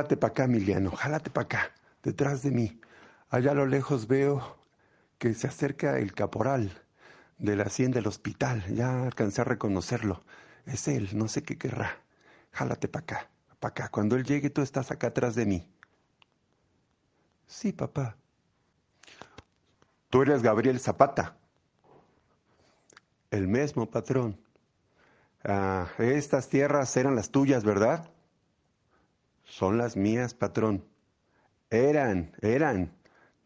Jálate para acá, Emiliano, jálate para acá, detrás de mí. Allá a lo lejos veo que se acerca el caporal de la hacienda del hospital. Ya alcancé a reconocerlo. Es él, no sé qué querrá. Jálate para acá, para acá. Cuando él llegue, tú estás acá atrás de mí. Sí, papá. Tú eres Gabriel Zapata. El mismo patrón. Ah, estas tierras eran las tuyas, ¿verdad? Son las mías, patrón. Eran, eran.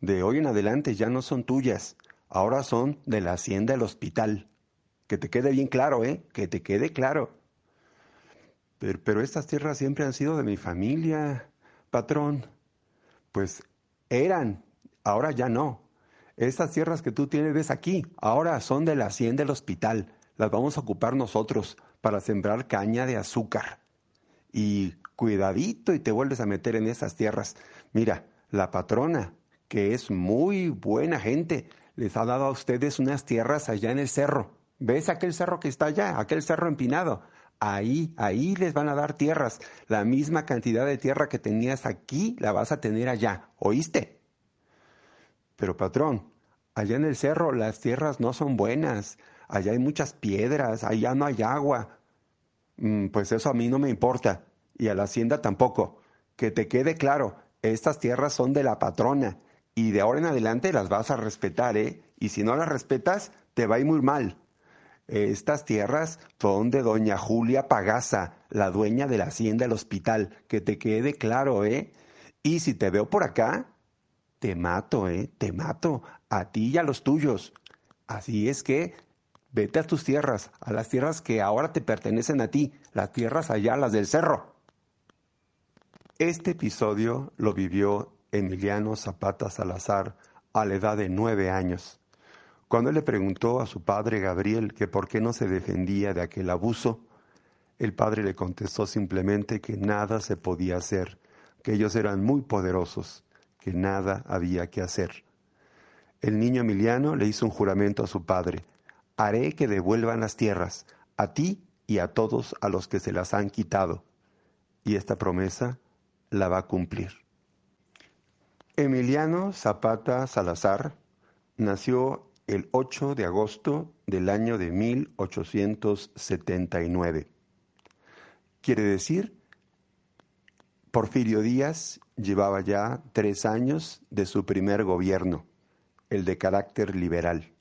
De hoy en adelante ya no son tuyas. Ahora son de la hacienda del hospital. Que te quede bien claro, ¿eh? Que te quede claro. Pero, pero estas tierras siempre han sido de mi familia, patrón. Pues eran, ahora ya no. Estas tierras que tú tienes ves aquí, ahora son de la hacienda del hospital. Las vamos a ocupar nosotros para sembrar caña de azúcar. Y cuidadito y te vuelves a meter en esas tierras. Mira, la patrona, que es muy buena gente, les ha dado a ustedes unas tierras allá en el cerro. ¿Ves aquel cerro que está allá? Aquel cerro empinado. Ahí, ahí les van a dar tierras. La misma cantidad de tierra que tenías aquí la vas a tener allá. ¿Oíste? Pero patrón, allá en el cerro las tierras no son buenas. Allá hay muchas piedras, allá no hay agua. Mm, pues eso a mí no me importa. Y a la hacienda tampoco. Que te quede claro, estas tierras son de la patrona. Y de ahora en adelante las vas a respetar, ¿eh? Y si no las respetas, te va a ir muy mal. Estas tierras son de doña Julia Pagaza, la dueña de la hacienda del hospital. Que te quede claro, ¿eh? Y si te veo por acá, te mato, ¿eh? Te mato. A ti y a los tuyos. Así es que vete a tus tierras, a las tierras que ahora te pertenecen a ti, las tierras allá, las del cerro. Este episodio lo vivió Emiliano Zapata Salazar a la edad de nueve años. Cuando le preguntó a su padre Gabriel que por qué no se defendía de aquel abuso, el padre le contestó simplemente que nada se podía hacer, que ellos eran muy poderosos, que nada había que hacer. El niño Emiliano le hizo un juramento a su padre, haré que devuelvan las tierras, a ti y a todos a los que se las han quitado. Y esta promesa la va a cumplir. Emiliano Zapata Salazar nació el 8 de agosto del año de 1879. Quiere decir, Porfirio Díaz llevaba ya tres años de su primer gobierno, el de carácter liberal.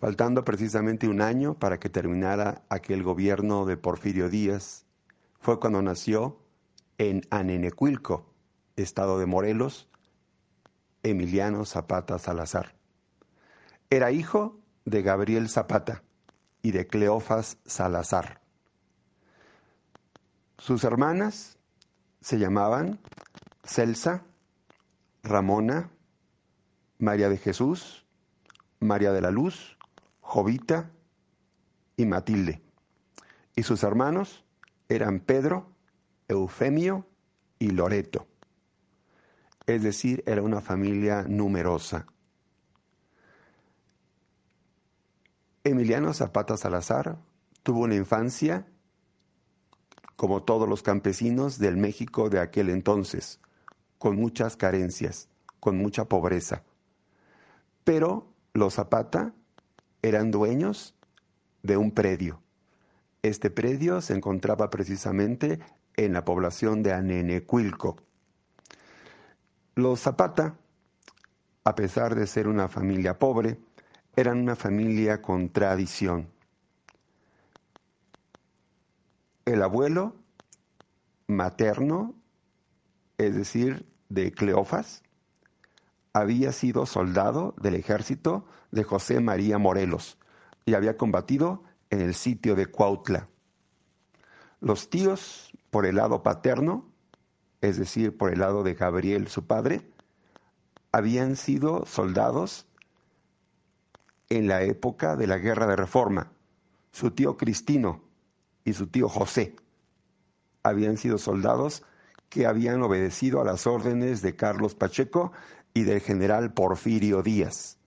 Faltando precisamente un año para que terminara aquel gobierno de Porfirio Díaz, fue cuando nació en Anenecuilco, estado de Morelos, Emiliano Zapata Salazar. Era hijo de Gabriel Zapata y de Cleofas Salazar. Sus hermanas se llamaban Celsa, Ramona, María de Jesús, María de la Luz, Jovita y Matilde. Y sus hermanos eran Pedro, Eufemio y Loreto. Es decir, era una familia numerosa. Emiliano Zapata Salazar tuvo una infancia como todos los campesinos del México de aquel entonces, con muchas carencias, con mucha pobreza. Pero los Zapata eran dueños de un predio. Este predio se encontraba precisamente en la población de Anenecuilco. Los Zapata, a pesar de ser una familia pobre, eran una familia con tradición. El abuelo materno, es decir, de Cleofas, había sido soldado del ejército de José María Morelos y había combatido en el sitio de Cuautla. Los tíos, por el lado paterno, es decir, por el lado de Gabriel, su padre, habían sido soldados en la época de la Guerra de Reforma. Su tío Cristino y su tío José habían sido soldados que habían obedecido a las órdenes de Carlos Pacheco y del general Porfirio Díaz.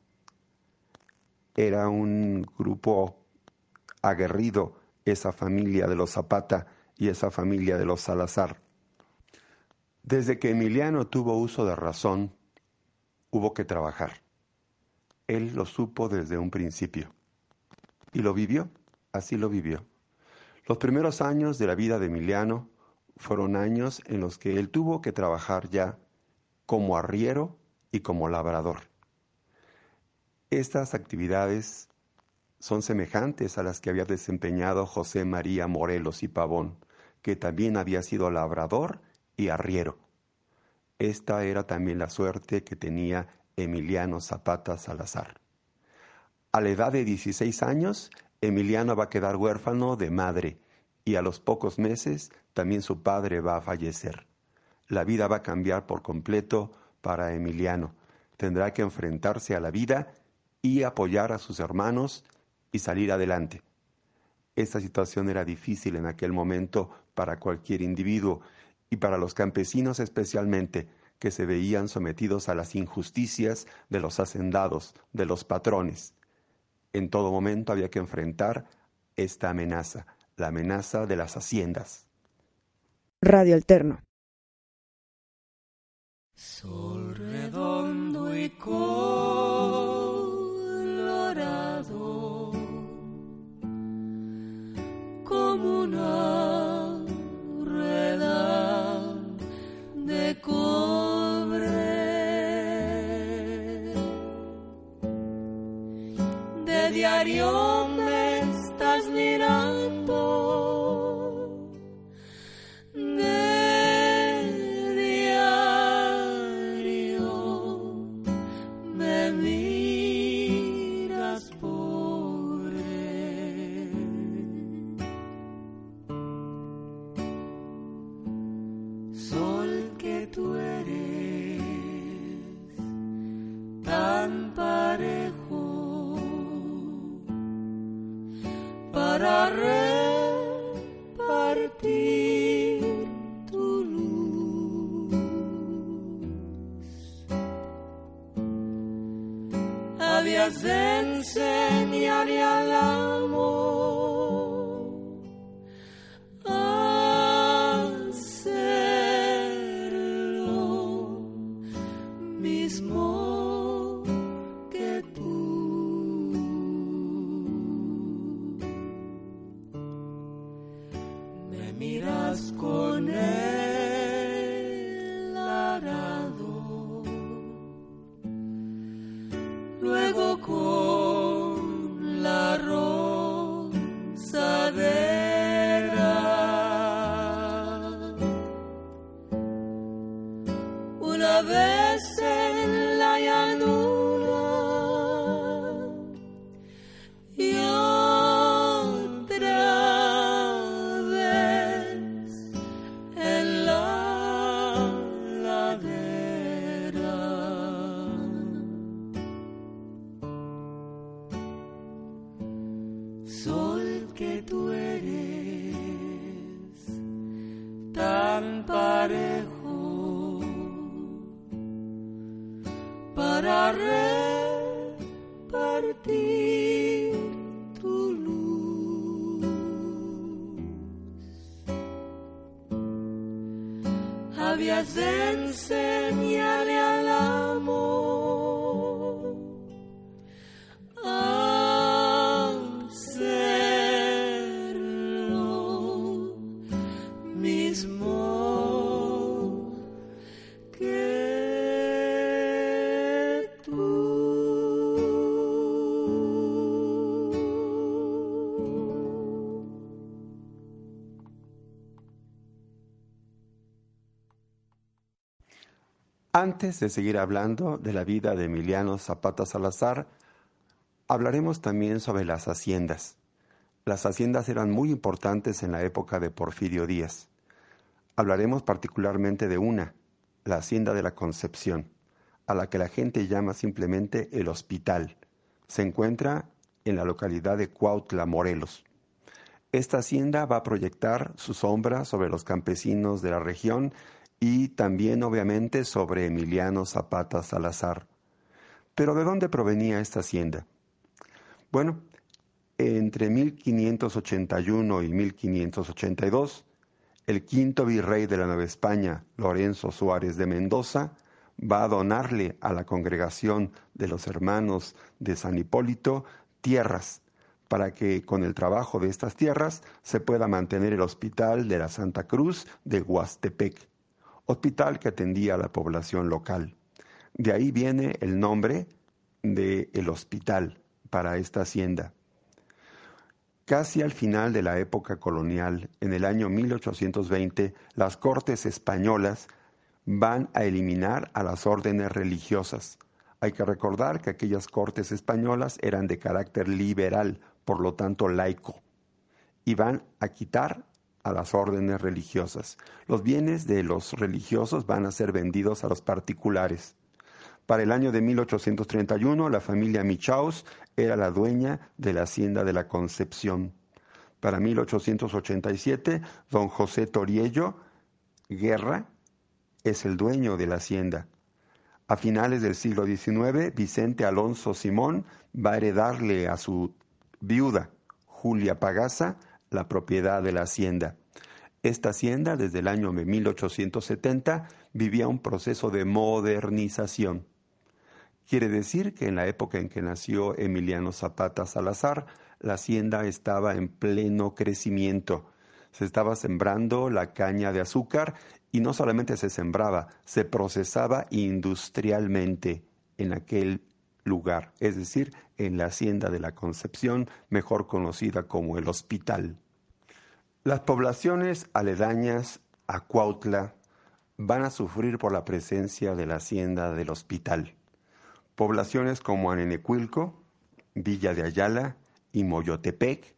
Era un grupo aguerrido esa familia de los Zapata y esa familia de los Salazar. Desde que Emiliano tuvo uso de razón, hubo que trabajar. Él lo supo desde un principio. Y lo vivió, así lo vivió. Los primeros años de la vida de Emiliano fueron años en los que él tuvo que trabajar ya como arriero y como labrador. Estas actividades son semejantes a las que había desempeñado José María Morelos y Pavón, que también había sido labrador y arriero. Esta era también la suerte que tenía Emiliano Zapata Salazar. A la edad de 16 años, Emiliano va a quedar huérfano de madre y a los pocos meses también su padre va a fallecer. La vida va a cambiar por completo para Emiliano. Tendrá que enfrentarse a la vida y apoyar a sus hermanos y salir adelante. Esta situación era difícil en aquel momento para cualquier individuo y para los campesinos especialmente, que se veían sometidos a las injusticias de los hacendados, de los patrones. En todo momento había que enfrentar esta amenaza, la amenaza de las haciendas. Radio Alterno. Sol redondo y colorado, una rueda de cobre, de diario Antes de seguir hablando de la vida de Emiliano Zapata Salazar, hablaremos también sobre las haciendas. Las haciendas eran muy importantes en la época de Porfirio Díaz. Hablaremos particularmente de una, la Hacienda de la Concepción, a la que la gente llama simplemente el hospital. Se encuentra en la localidad de Cuautla, Morelos. Esta hacienda va a proyectar su sombra sobre los campesinos de la región y también obviamente sobre Emiliano Zapata Salazar. Pero ¿de dónde provenía esta hacienda? Bueno, entre 1581 y 1582, el quinto virrey de la Nueva España, Lorenzo Suárez de Mendoza, va a donarle a la congregación de los hermanos de San Hipólito tierras para que con el trabajo de estas tierras se pueda mantener el hospital de la Santa Cruz de Huastepec, hospital que atendía a la población local. De ahí viene el nombre de el hospital para esta hacienda. Casi al final de la época colonial, en el año 1820, las cortes españolas van a eliminar a las órdenes religiosas. Hay que recordar que aquellas cortes españolas eran de carácter liberal, por lo tanto laico, y van a quitar a las órdenes religiosas. Los bienes de los religiosos van a ser vendidos a los particulares. Para el año de 1831, la familia Michaus era la dueña de la hacienda de la Concepción. Para 1887, don José Toriello Guerra es el dueño de la hacienda. A finales del siglo XIX, Vicente Alonso Simón va a heredarle a su viuda, Julia Pagasa, la propiedad de la hacienda. Esta hacienda, desde el año de 1870, vivía un proceso de modernización. Quiere decir que en la época en que nació Emiliano Zapata Salazar, la hacienda estaba en pleno crecimiento. Se estaba sembrando la caña de azúcar y no solamente se sembraba, se procesaba industrialmente en aquel lugar, es decir, en la hacienda de la Concepción, mejor conocida como el hospital. Las poblaciones aledañas a Cuautla van a sufrir por la presencia de la hacienda del hospital. Poblaciones como Anenecuilco, Villa de Ayala y Moyotepec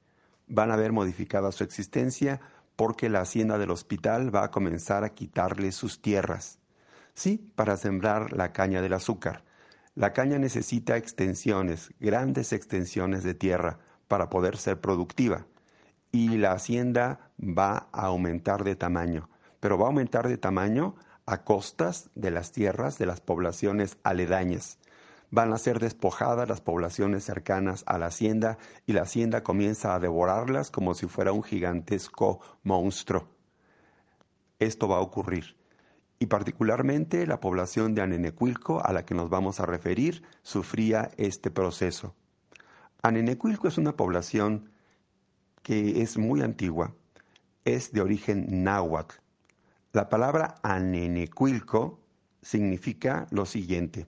van a ver modificada su existencia porque la hacienda del hospital va a comenzar a quitarle sus tierras. Sí, para sembrar la caña del azúcar. La caña necesita extensiones, grandes extensiones de tierra para poder ser productiva. Y la hacienda va a aumentar de tamaño, pero va a aumentar de tamaño a costas de las tierras de las poblaciones aledañas van a ser despojadas las poblaciones cercanas a la hacienda y la hacienda comienza a devorarlas como si fuera un gigantesco monstruo. Esto va a ocurrir. Y particularmente la población de Anenecuilco, a la que nos vamos a referir, sufría este proceso. Anenecuilco es una población que es muy antigua, es de origen náhuatl. La palabra Anenecuilco significa lo siguiente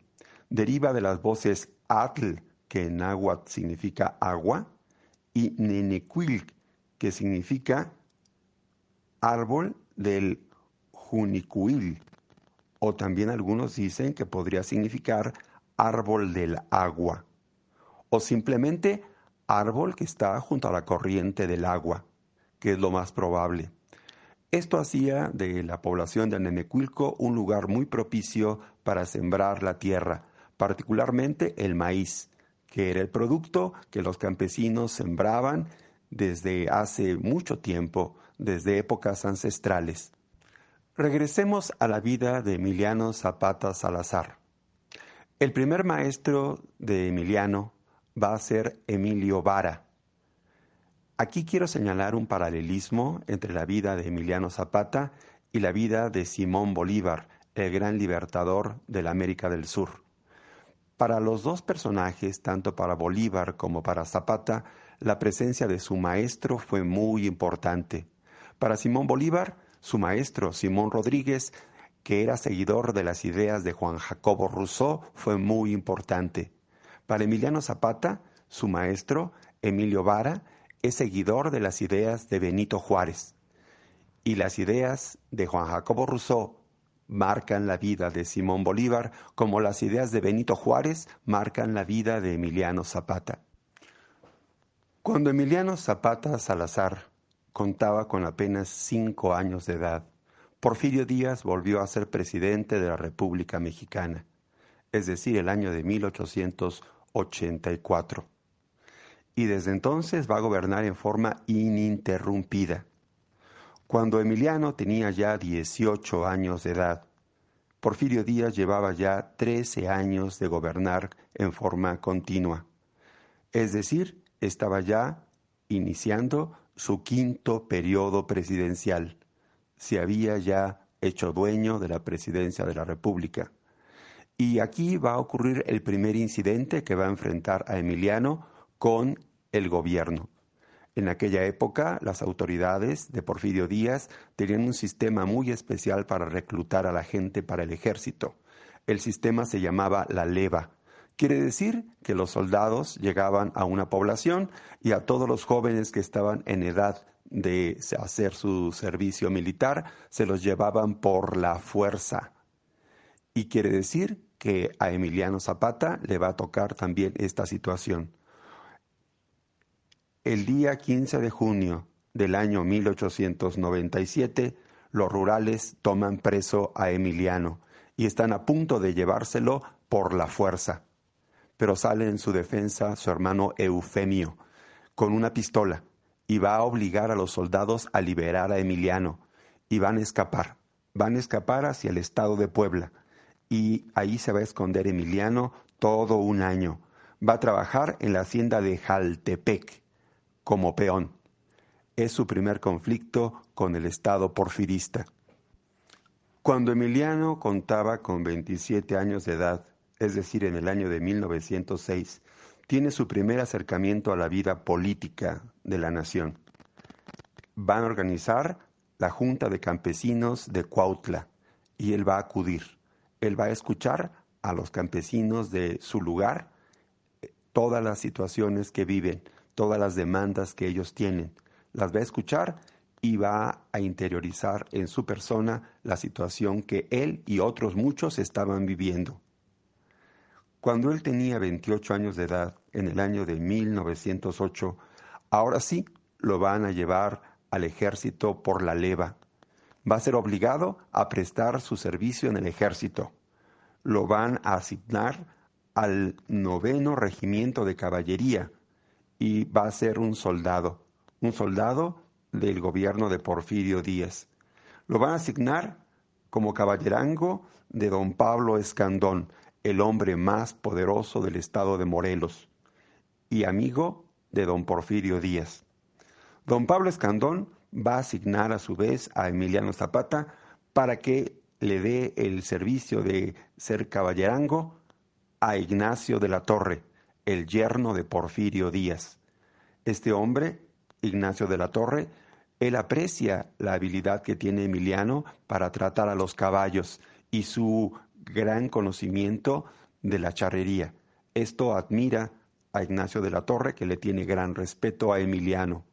deriva de las voces atl, que en náhuatl significa agua, y nenecuil, que significa árbol del junicuil, o también algunos dicen que podría significar árbol del agua, o simplemente árbol que está junto a la corriente del agua, que es lo más probable. Esto hacía de la población de Nenecuilco un lugar muy propicio para sembrar la tierra, particularmente el maíz, que era el producto que los campesinos sembraban desde hace mucho tiempo, desde épocas ancestrales. Regresemos a la vida de Emiliano Zapata Salazar. El primer maestro de Emiliano va a ser Emilio Vara. Aquí quiero señalar un paralelismo entre la vida de Emiliano Zapata y la vida de Simón Bolívar, el gran libertador de la América del Sur. Para los dos personajes, tanto para Bolívar como para Zapata, la presencia de su maestro fue muy importante. Para Simón Bolívar, su maestro, Simón Rodríguez, que era seguidor de las ideas de Juan Jacobo Rousseau, fue muy importante. Para Emiliano Zapata, su maestro, Emilio Vara, es seguidor de las ideas de Benito Juárez. Y las ideas de Juan Jacobo Rousseau marcan la vida de Simón Bolívar, como las ideas de Benito Juárez marcan la vida de Emiliano Zapata. Cuando Emiliano Zapata Salazar contaba con apenas cinco años de edad, Porfirio Díaz volvió a ser presidente de la República Mexicana, es decir, el año de 1884. Y desde entonces va a gobernar en forma ininterrumpida. Cuando Emiliano tenía ya 18 años de edad, Porfirio Díaz llevaba ya 13 años de gobernar en forma continua. Es decir, estaba ya iniciando su quinto periodo presidencial se había ya hecho dueño de la presidencia de la República. Y aquí va a ocurrir el primer incidente que va a enfrentar a Emiliano con el gobierno. En aquella época, las autoridades de Porfirio Díaz tenían un sistema muy especial para reclutar a la gente para el ejército. El sistema se llamaba la leva. Quiere decir que los soldados llegaban a una población y a todos los jóvenes que estaban en edad de hacer su servicio militar, se los llevaban por la fuerza. Y quiere decir que a Emiliano Zapata le va a tocar también esta situación. El día 15 de junio del año 1897, los rurales toman preso a Emiliano y están a punto de llevárselo por la fuerza. Pero sale en su defensa su hermano Eufemio con una pistola y va a obligar a los soldados a liberar a Emiliano y van a escapar. Van a escapar hacia el estado de Puebla y ahí se va a esconder Emiliano todo un año. Va a trabajar en la hacienda de Jaltepec como peón. Es su primer conflicto con el estado porfirista. Cuando Emiliano contaba con 27 años de edad, es decir, en el año de 1906, tiene su primer acercamiento a la vida política de la nación. Van a organizar la Junta de Campesinos de Cuautla y él va a acudir. Él va a escuchar a los campesinos de su lugar eh, todas las situaciones que viven, todas las demandas que ellos tienen. Las va a escuchar y va a interiorizar en su persona la situación que él y otros muchos estaban viviendo. Cuando él tenía 28 años de edad, en el año de 1908, ahora sí lo van a llevar al ejército por la leva. Va a ser obligado a prestar su servicio en el ejército. Lo van a asignar al noveno regimiento de caballería y va a ser un soldado, un soldado del gobierno de Porfirio Díaz. Lo van a asignar como caballerango de don Pablo Escandón, el hombre más poderoso del estado de Morelos y amigo de don Porfirio Díaz. Don Pablo Escandón va a asignar a su vez a Emiliano Zapata para que le dé el servicio de ser caballerango a Ignacio de la Torre, el yerno de Porfirio Díaz. Este hombre, Ignacio de la Torre, él aprecia la habilidad que tiene Emiliano para tratar a los caballos y su gran conocimiento de la charrería. Esto admira a Ignacio de la Torre, que le tiene gran respeto a Emiliano.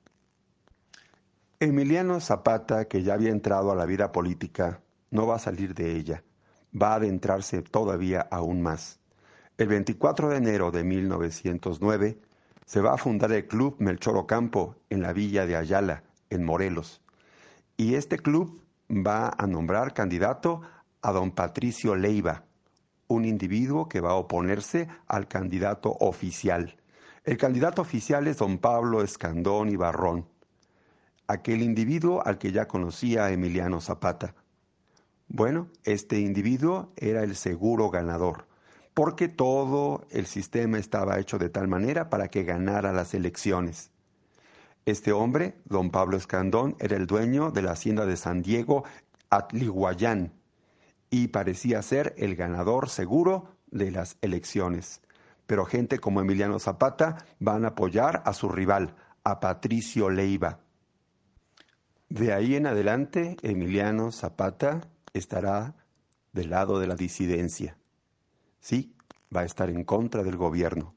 Emiliano Zapata, que ya había entrado a la vida política, no va a salir de ella, va a adentrarse todavía aún más. El 24 de enero de 1909 se va a fundar el Club Melchor Ocampo en la villa de Ayala, en Morelos. Y este club va a nombrar candidato a don Patricio Leiva, un individuo que va a oponerse al candidato oficial. El candidato oficial es don Pablo Escandón y Barrón, aquel individuo al que ya conocía Emiliano Zapata. Bueno, este individuo era el seguro ganador, porque todo el sistema estaba hecho de tal manera para que ganara las elecciones. Este hombre, don Pablo Escandón, era el dueño de la hacienda de San Diego Atlihuayán, y parecía ser el ganador seguro de las elecciones. Pero gente como Emiliano Zapata van a apoyar a su rival, a Patricio Leiva. De ahí en adelante, Emiliano Zapata estará del lado de la disidencia. Sí, va a estar en contra del gobierno.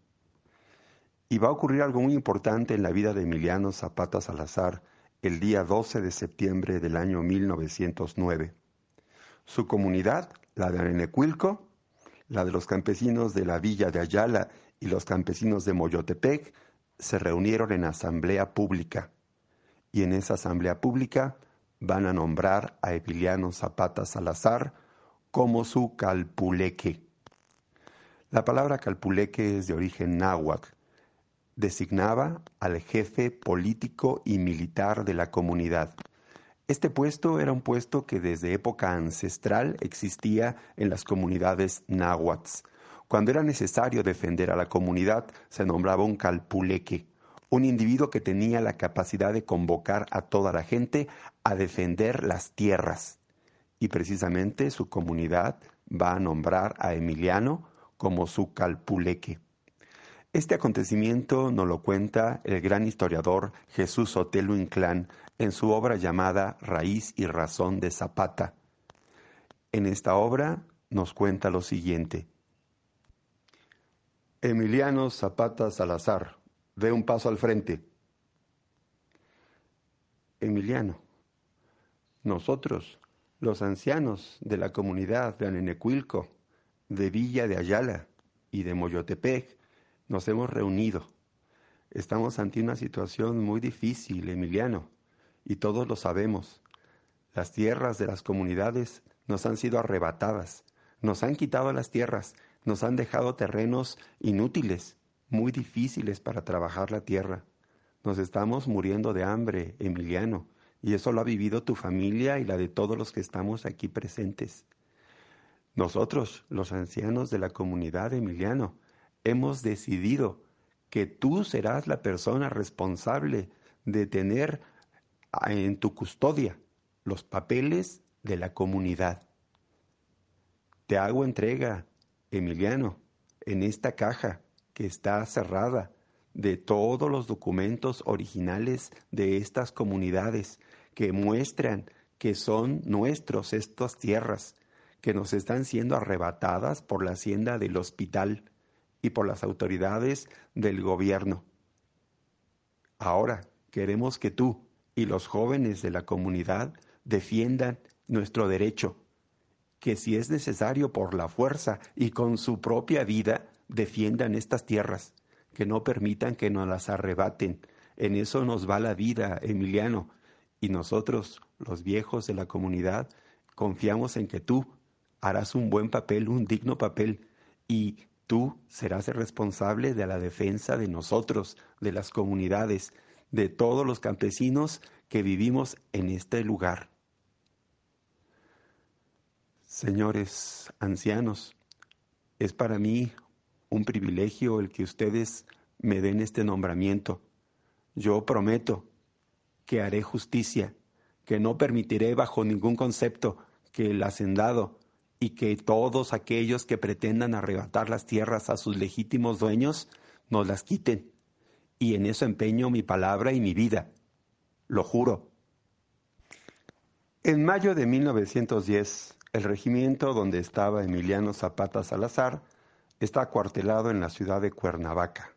Y va a ocurrir algo muy importante en la vida de Emiliano Zapata Salazar el día 12 de septiembre del año 1909. Su comunidad, la de Anenecuilco, la de los campesinos de la villa de Ayala y los campesinos de Moyotepec, se reunieron en asamblea pública. Y en esa asamblea pública van a nombrar a Emiliano Zapata Salazar como su calpuleque. La palabra calpuleque es de origen náhuatl. Designaba al jefe político y militar de la comunidad. Este puesto era un puesto que desde época ancestral existía en las comunidades náhuatl. Cuando era necesario defender a la comunidad, se nombraba un calpuleque, un individuo que tenía la capacidad de convocar a toda la gente a defender las tierras. Y precisamente su comunidad va a nombrar a Emiliano como su calpuleque. Este acontecimiento nos lo cuenta el gran historiador Jesús Otelo Inclán en su obra llamada Raíz y Razón de Zapata. En esta obra nos cuenta lo siguiente. Emiliano Zapata Salazar, ve un paso al frente. Emiliano, nosotros, los ancianos de la comunidad de Anenecuilco, de Villa de Ayala y de Moyotepec nos hemos reunido. Estamos ante una situación muy difícil, Emiliano, y todos lo sabemos. Las tierras de las comunidades nos han sido arrebatadas, nos han quitado las tierras, nos han dejado terrenos inútiles, muy difíciles para trabajar la tierra. Nos estamos muriendo de hambre, Emiliano, y eso lo ha vivido tu familia y la de todos los que estamos aquí presentes. Nosotros, los ancianos de la comunidad Emiliano, hemos decidido que tú serás la persona responsable de tener en tu custodia los papeles de la comunidad. Te hago entrega, Emiliano, en esta caja que está cerrada de todos los documentos originales de estas comunidades que muestran que son nuestros estas tierras que nos están siendo arrebatadas por la hacienda del hospital y por las autoridades del gobierno. Ahora queremos que tú y los jóvenes de la comunidad defiendan nuestro derecho, que si es necesario por la fuerza y con su propia vida, defiendan estas tierras, que no permitan que nos las arrebaten. En eso nos va la vida, Emiliano, y nosotros, los viejos de la comunidad, confiamos en que tú harás un buen papel, un digno papel, y tú serás el responsable de la defensa de nosotros, de las comunidades, de todos los campesinos que vivimos en este lugar. Señores ancianos, es para mí un privilegio el que ustedes me den este nombramiento. Yo prometo que haré justicia, que no permitiré bajo ningún concepto que el hacendado y que todos aquellos que pretendan arrebatar las tierras a sus legítimos dueños nos las quiten. Y en eso empeño mi palabra y mi vida. Lo juro. En mayo de 1910, el regimiento donde estaba Emiliano Zapata Salazar está acuartelado en la ciudad de Cuernavaca.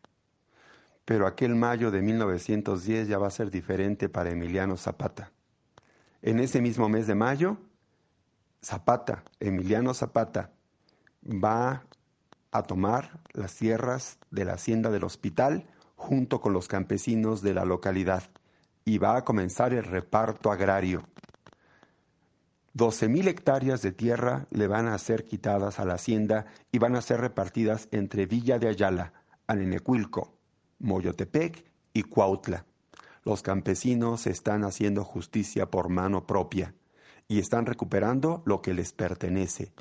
Pero aquel mayo de 1910 ya va a ser diferente para Emiliano Zapata. En ese mismo mes de mayo, Zapata, Emiliano Zapata, va a tomar las tierras de la hacienda del hospital junto con los campesinos de la localidad y va a comenzar el reparto agrario. 12.000 hectáreas de tierra le van a ser quitadas a la hacienda y van a ser repartidas entre Villa de Ayala, Anenecuilco, Moyotepec y Cuautla. Los campesinos están haciendo justicia por mano propia y están recuperando lo que les pertenece.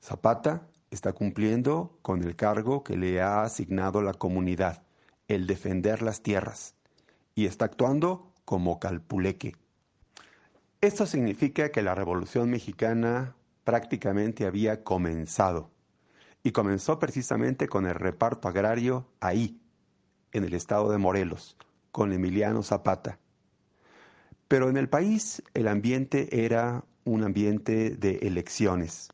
Zapata está cumpliendo con el cargo que le ha asignado la comunidad, el defender las tierras, y está actuando como calpuleque. Esto significa que la Revolución Mexicana prácticamente había comenzado. Y comenzó precisamente con el reparto agrario ahí, en el estado de Morelos, con Emiliano Zapata. Pero en el país el ambiente era un ambiente de elecciones.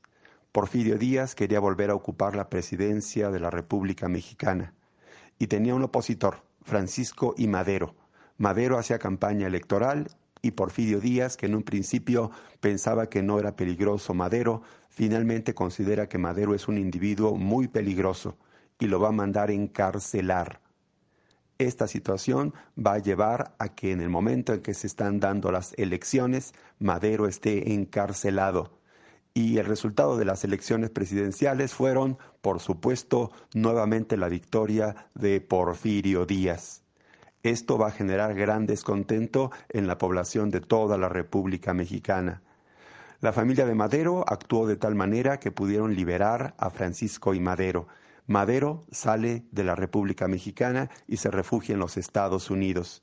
Porfirio Díaz quería volver a ocupar la presidencia de la República Mexicana y tenía un opositor, Francisco y Madero. Madero hacía campaña electoral y Porfirio Díaz, que en un principio pensaba que no era peligroso Madero, finalmente considera que Madero es un individuo muy peligroso y lo va a mandar encarcelar. Esta situación va a llevar a que en el momento en que se están dando las elecciones, Madero esté encarcelado. Y el resultado de las elecciones presidenciales fueron, por supuesto, nuevamente la victoria de Porfirio Díaz. Esto va a generar gran descontento en la población de toda la República Mexicana. La familia de Madero actuó de tal manera que pudieron liberar a Francisco y Madero. Madero sale de la República Mexicana y se refugia en los Estados Unidos.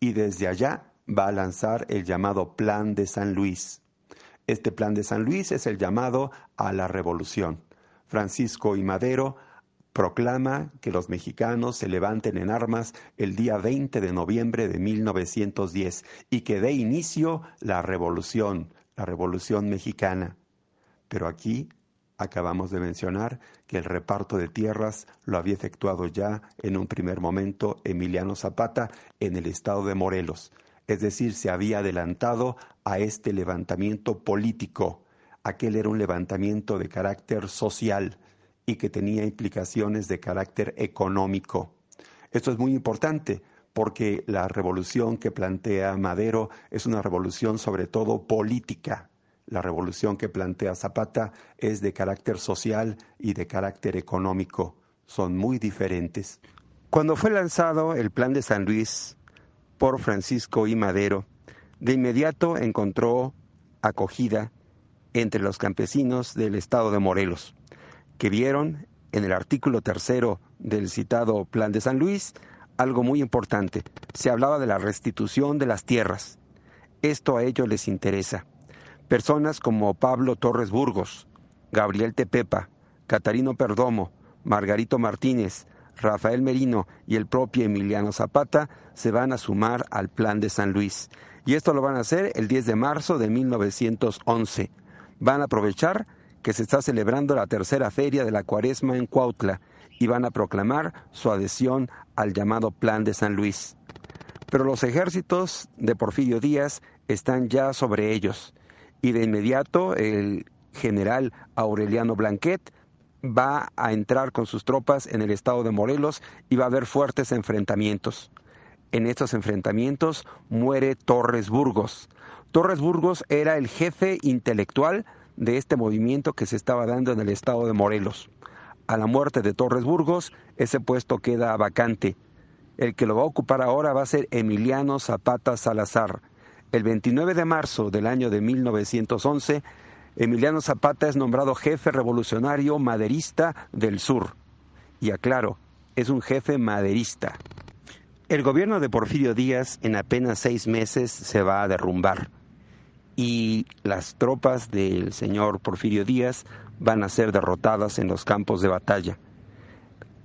Y desde allá va a lanzar el llamado Plan de San Luis. Este Plan de San Luis es el llamado a la revolución. Francisco y Madero proclama que los mexicanos se levanten en armas el día 20 de noviembre de 1910 y que dé inicio la revolución, la revolución mexicana. Pero aquí Acabamos de mencionar que el reparto de tierras lo había efectuado ya en un primer momento Emiliano Zapata en el estado de Morelos, es decir, se había adelantado a este levantamiento político. Aquel era un levantamiento de carácter social y que tenía implicaciones de carácter económico. Esto es muy importante porque la revolución que plantea Madero es una revolución sobre todo política, la revolución que plantea Zapata es de carácter social y de carácter económico. Son muy diferentes. Cuando fue lanzado el Plan de San Luis por Francisco y Madero, de inmediato encontró acogida entre los campesinos del estado de Morelos, que vieron en el artículo tercero del citado Plan de San Luis algo muy importante. Se hablaba de la restitución de las tierras. Esto a ellos les interesa. Personas como Pablo Torres Burgos, Gabriel Tepepa, Catarino Perdomo, Margarito Martínez, Rafael Merino y el propio Emiliano Zapata se van a sumar al Plan de San Luis. Y esto lo van a hacer el 10 de marzo de 1911. Van a aprovechar que se está celebrando la tercera feria de la cuaresma en Cuautla y van a proclamar su adhesión al llamado Plan de San Luis. Pero los ejércitos de Porfirio Díaz están ya sobre ellos y de inmediato el general Aureliano Blanquet va a entrar con sus tropas en el estado de Morelos y va a haber fuertes enfrentamientos. En estos enfrentamientos muere Torres Burgos. Torres Burgos era el jefe intelectual de este movimiento que se estaba dando en el estado de Morelos. A la muerte de Torres Burgos, ese puesto queda vacante. El que lo va a ocupar ahora va a ser Emiliano Zapata Salazar, el 29 de marzo del año de 1911, Emiliano Zapata es nombrado jefe revolucionario maderista del sur. Y aclaro, es un jefe maderista. El gobierno de Porfirio Díaz en apenas seis meses se va a derrumbar y las tropas del señor Porfirio Díaz van a ser derrotadas en los campos de batalla.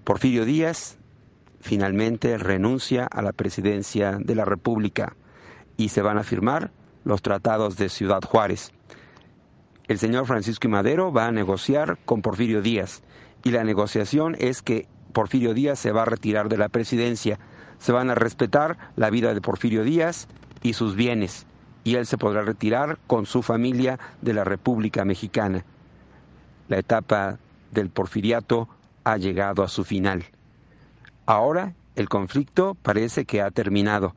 Porfirio Díaz finalmente renuncia a la presidencia de la República y se van a firmar los tratados de Ciudad Juárez. El señor Francisco y Madero va a negociar con Porfirio Díaz y la negociación es que Porfirio Díaz se va a retirar de la presidencia, se van a respetar la vida de Porfirio Díaz y sus bienes y él se podrá retirar con su familia de la República Mexicana. La etapa del porfiriato ha llegado a su final. Ahora el conflicto parece que ha terminado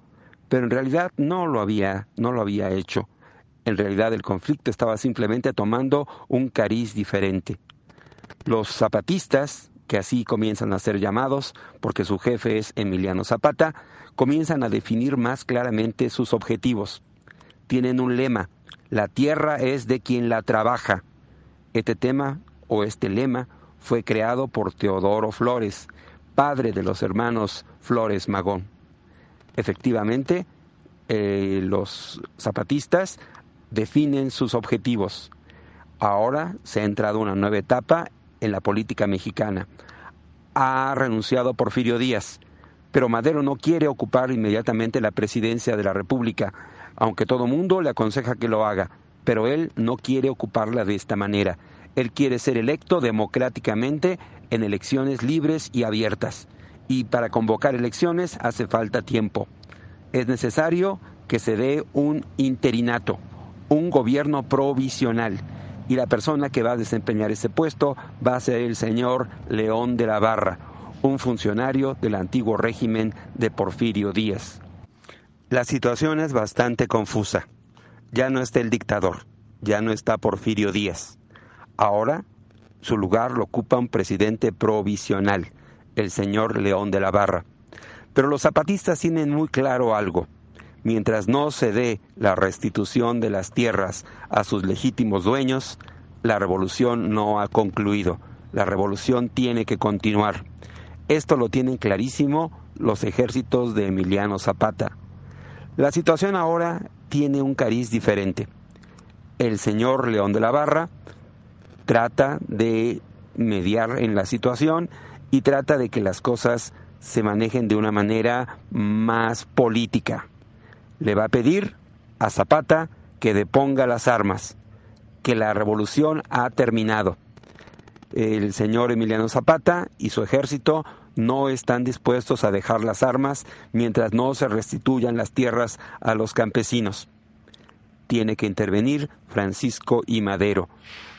pero en realidad no lo había, no lo había hecho. En realidad el conflicto estaba simplemente tomando un cariz diferente. Los zapatistas, que así comienzan a ser llamados, porque su jefe es Emiliano Zapata, comienzan a definir más claramente sus objetivos. Tienen un lema, la tierra es de quien la trabaja. Este tema o este lema fue creado por Teodoro Flores, padre de los hermanos Flores Magón. Efectivamente, eh, los zapatistas definen sus objetivos. Ahora se ha entrado una nueva etapa en la política mexicana. Ha renunciado Porfirio Díaz, pero Madero no quiere ocupar inmediatamente la presidencia de la República, aunque todo mundo le aconseja que lo haga, pero él no quiere ocuparla de esta manera. Él quiere ser electo democráticamente en elecciones libres y abiertas. Y para convocar elecciones hace falta tiempo. Es necesario que se dé un interinato, un gobierno provisional. Y la persona que va a desempeñar ese puesto va a ser el señor León de la Barra, un funcionario del antiguo régimen de Porfirio Díaz. La situación es bastante confusa. Ya no está el dictador, ya no está Porfirio Díaz. Ahora su lugar lo ocupa un presidente provisional, el señor León de la Barra. Pero los zapatistas tienen muy claro algo. Mientras no se dé la restitución de las tierras a sus legítimos dueños, la revolución no ha concluido. La revolución tiene que continuar. Esto lo tienen clarísimo los ejércitos de Emiliano Zapata. La situación ahora tiene un cariz diferente. El señor León de la Barra trata de mediar en la situación y trata de que las cosas se manejen de una manera más política. Le va a pedir a Zapata que deponga las armas, que la revolución ha terminado. El señor Emiliano Zapata y su ejército no están dispuestos a dejar las armas mientras no se restituyan las tierras a los campesinos. Tiene que intervenir Francisco y Madero.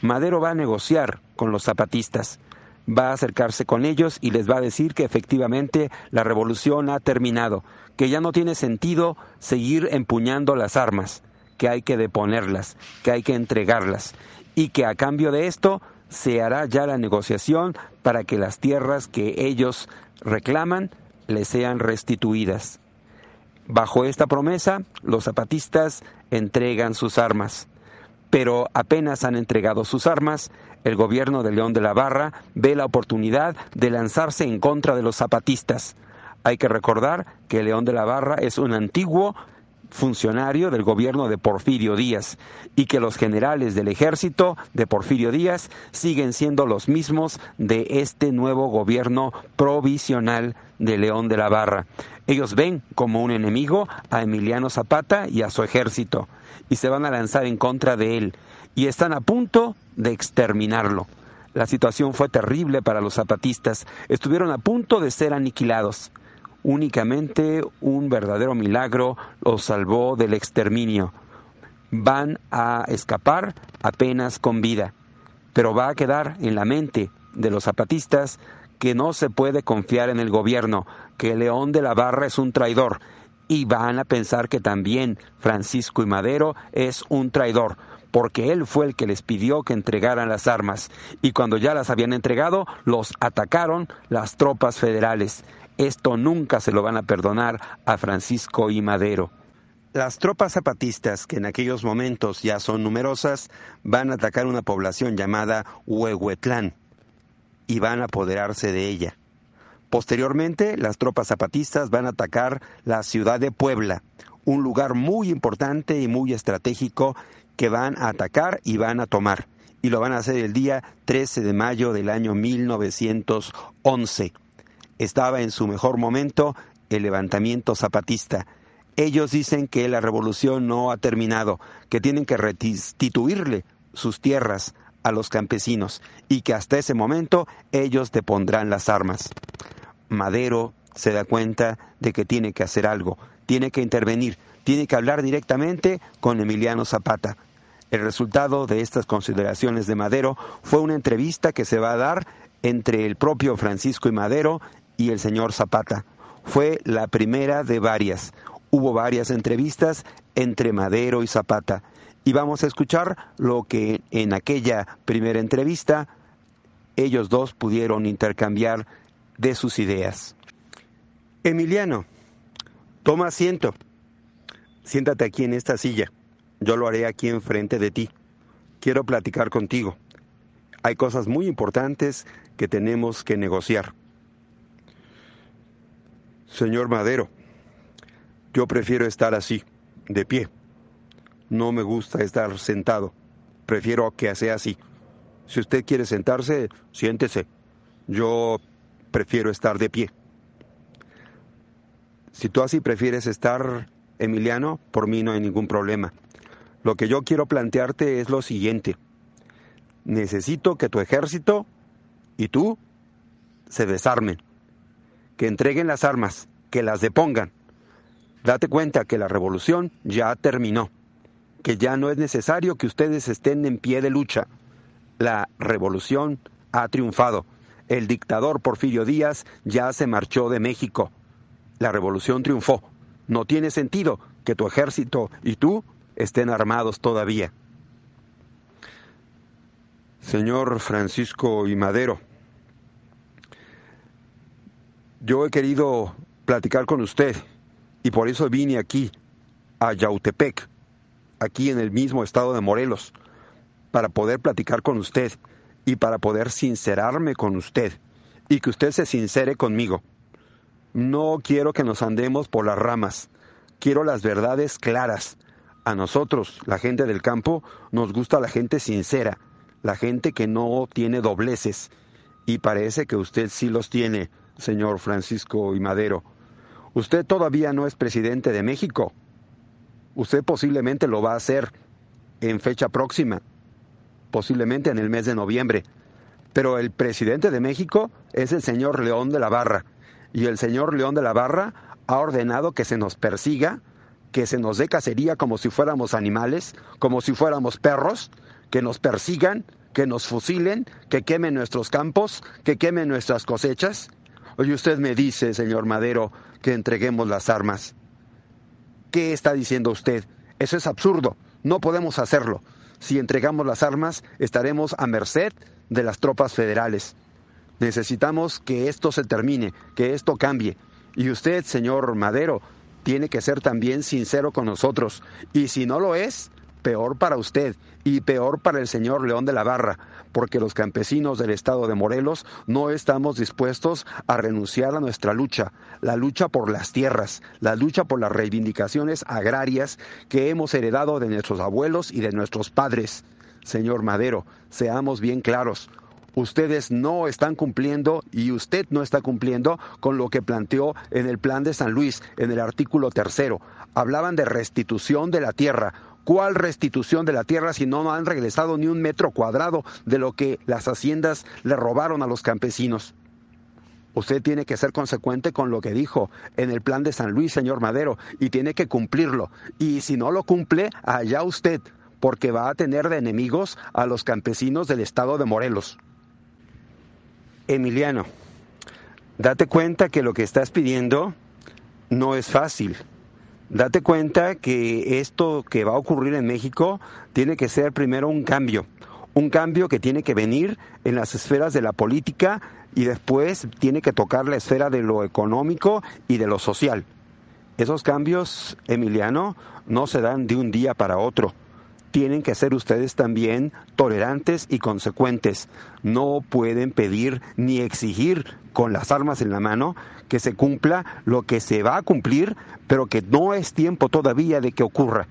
Madero va a negociar con los zapatistas, va a acercarse con ellos y les va a decir que efectivamente la revolución ha terminado, que ya no tiene sentido seguir empuñando las armas, que hay que deponerlas, que hay que entregarlas y que a cambio de esto se hará ya la negociación para que las tierras que ellos reclaman les sean restituidas. Bajo esta promesa, los zapatistas entregan sus armas. Pero apenas han entregado sus armas, el gobierno de León de la Barra ve la oportunidad de lanzarse en contra de los zapatistas. Hay que recordar que León de la Barra es un antiguo funcionario del gobierno de Porfirio Díaz y que los generales del ejército de Porfirio Díaz siguen siendo los mismos de este nuevo gobierno provisional de León de la Barra. Ellos ven como un enemigo a Emiliano Zapata y a su ejército y se van a lanzar en contra de él y están a punto de exterminarlo. La situación fue terrible para los zapatistas, estuvieron a punto de ser aniquilados. Únicamente un verdadero milagro los salvó del exterminio. Van a escapar apenas con vida, pero va a quedar en la mente de los zapatistas que no se puede confiar en el gobierno, que León de la Barra es un traidor, y van a pensar que también Francisco y Madero es un traidor, porque él fue el que les pidió que entregaran las armas, y cuando ya las habían entregado, los atacaron las tropas federales. Esto nunca se lo van a perdonar a Francisco y Madero. Las tropas zapatistas, que en aquellos momentos ya son numerosas, van a atacar una población llamada Huehuetlán y van a apoderarse de ella. Posteriormente, las tropas zapatistas van a atacar la ciudad de Puebla, un lugar muy importante y muy estratégico que van a atacar y van a tomar. Y lo van a hacer el día 13 de mayo del año 1911. Estaba en su mejor momento el levantamiento zapatista. Ellos dicen que la revolución no ha terminado, que tienen que restituirle sus tierras a los campesinos y que hasta ese momento ellos depondrán las armas. Madero se da cuenta de que tiene que hacer algo, tiene que intervenir, tiene que hablar directamente con Emiliano Zapata. El resultado de estas consideraciones de Madero fue una entrevista que se va a dar entre el propio Francisco y Madero y el señor Zapata. Fue la primera de varias. Hubo varias entrevistas entre Madero y Zapata. Y vamos a escuchar lo que en aquella primera entrevista ellos dos pudieron intercambiar de sus ideas. Emiliano, toma asiento. Siéntate aquí en esta silla. Yo lo haré aquí enfrente de ti. Quiero platicar contigo. Hay cosas muy importantes que tenemos que negociar. Señor Madero, yo prefiero estar así, de pie. no me gusta estar sentado. Prefiero que sea así. Si usted quiere sentarse, siéntese. Yo prefiero estar de pie. Si tú así prefieres estar, Emiliano, por mí no hay ningún problema. Lo que yo quiero plantearte es lo siguiente. Necesito que tu ejército y tú se desarmen, que entreguen las armas, que las depongan. Date cuenta que la revolución ya terminó, que ya no es necesario que ustedes estén en pie de lucha. La revolución ha triunfado. El dictador Porfirio Díaz ya se marchó de México. La revolución triunfó. No tiene sentido que tu ejército y tú estén armados todavía. Señor Francisco y Madero, yo he querido platicar con usted y por eso vine aquí, a Yautepec, aquí en el mismo estado de Morelos, para poder platicar con usted y para poder sincerarme con usted y que usted se sincere conmigo. No quiero que nos andemos por las ramas, quiero las verdades claras. A nosotros, la gente del campo, nos gusta la gente sincera, la gente que no tiene dobleces, y parece que usted sí los tiene, señor Francisco y Madero. Usted todavía no es presidente de México. Usted posiblemente lo va a hacer en fecha próxima, posiblemente en el mes de noviembre. Pero el presidente de México es el señor León de la Barra. Y el señor León de la Barra ha ordenado que se nos persiga, que se nos dé cacería como si fuéramos animales, como si fuéramos perros, que nos persigan, que nos fusilen, que quemen nuestros campos, que quemen nuestras cosechas. Oye, usted me dice, señor Madero, que entreguemos las armas. ¿Qué está diciendo usted? Eso es absurdo. No podemos hacerlo. Si entregamos las armas, estaremos a merced de las tropas federales. Necesitamos que esto se termine, que esto cambie. Y usted, señor Madero, tiene que ser también sincero con nosotros. Y si no lo es, peor para usted y peor para el señor León de la Barra, porque los campesinos del estado de Morelos no estamos dispuestos a renunciar a nuestra lucha, la lucha por las tierras, la lucha por las reivindicaciones agrarias que hemos heredado de nuestros abuelos y de nuestros padres. Señor Madero, seamos bien claros, ustedes no están cumpliendo y usted no está cumpliendo con lo que planteó en el plan de San Luis, en el artículo tercero. Hablaban de restitución de la tierra. ¿Cuál restitución de la tierra si no han regresado ni un metro cuadrado de lo que las haciendas le robaron a los campesinos? Usted tiene que ser consecuente con lo que dijo en el plan de San Luis, señor Madero, y tiene que cumplirlo. Y si no lo cumple, allá usted, porque va a tener de enemigos a los campesinos del estado de Morelos. Emiliano, date cuenta que lo que estás pidiendo no es fácil. Date cuenta que esto que va a ocurrir en México tiene que ser primero un cambio, un cambio que tiene que venir en las esferas de la política y después tiene que tocar la esfera de lo económico y de lo social. Esos cambios, Emiliano, no se dan de un día para otro tienen que ser ustedes también tolerantes y consecuentes. No pueden pedir ni exigir con las armas en la mano que se cumpla lo que se va a cumplir, pero que no es tiempo todavía de que ocurra.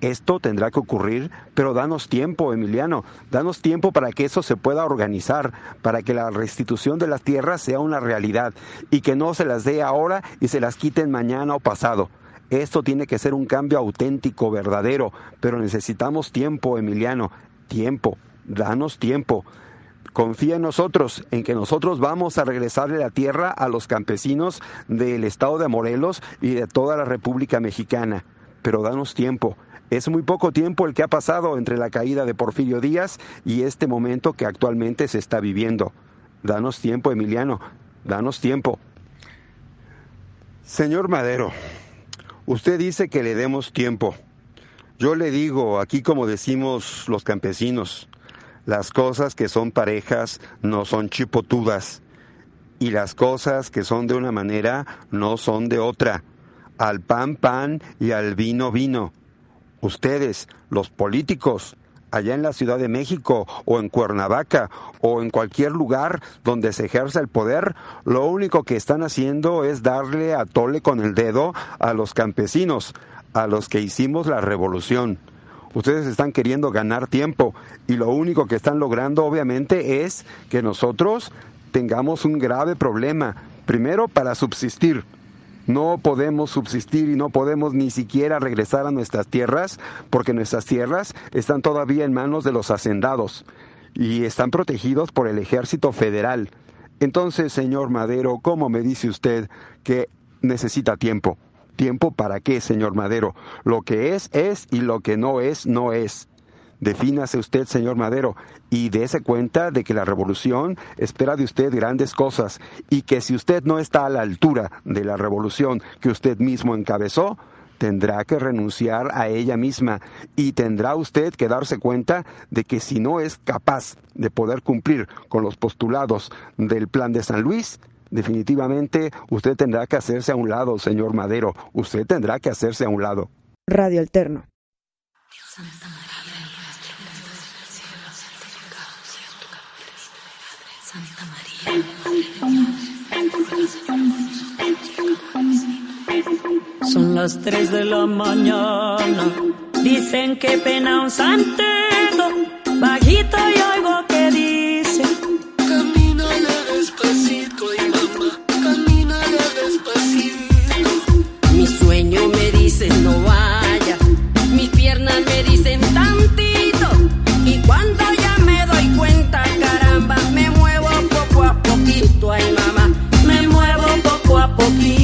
Esto tendrá que ocurrir, pero danos tiempo, Emiliano, danos tiempo para que eso se pueda organizar, para que la restitución de las tierras sea una realidad y que no se las dé ahora y se las quiten mañana o pasado. Esto tiene que ser un cambio auténtico, verdadero, pero necesitamos tiempo, Emiliano, tiempo, danos tiempo. Confía en nosotros, en que nosotros vamos a regresarle la tierra a los campesinos del estado de Morelos y de toda la República Mexicana. Pero danos tiempo. Es muy poco tiempo el que ha pasado entre la caída de Porfirio Díaz y este momento que actualmente se está viviendo. Danos tiempo, Emiliano, danos tiempo. Señor Madero, Usted dice que le demos tiempo. Yo le digo, aquí como decimos los campesinos, las cosas que son parejas no son chipotudas y las cosas que son de una manera no son de otra. Al pan pan y al vino vino. Ustedes, los políticos, allá en la Ciudad de México o en Cuernavaca o en cualquier lugar donde se ejerza el poder, lo único que están haciendo es darle a tole con el dedo a los campesinos, a los que hicimos la revolución. Ustedes están queriendo ganar tiempo y lo único que están logrando obviamente es que nosotros tengamos un grave problema. Primero, para subsistir. No podemos subsistir y no podemos ni siquiera regresar a nuestras tierras porque nuestras tierras están todavía en manos de los hacendados y están protegidos por el ejército federal. Entonces, señor Madero, ¿cómo me dice usted que necesita tiempo? ¿Tiempo para qué, señor Madero? Lo que es, es y lo que no es, no es. Defínase usted, señor Madero, y dése cuenta de que la revolución espera de usted grandes cosas y que si usted no está a la altura de la revolución que usted mismo encabezó, tendrá que renunciar a ella misma y tendrá usted que darse cuenta de que si no es capaz de poder cumplir con los postulados del plan de San Luis, definitivamente usted tendrá que hacerse a un lado, señor Madero, usted tendrá que hacerse a un lado. Radio Alterno. Son las 3 de la mañana. Dicen que pena un santeto. Bajito y oigo que dice: Camínale despacito, y mamá, camínale despacito. Mi sueño me dice no vaya, 我可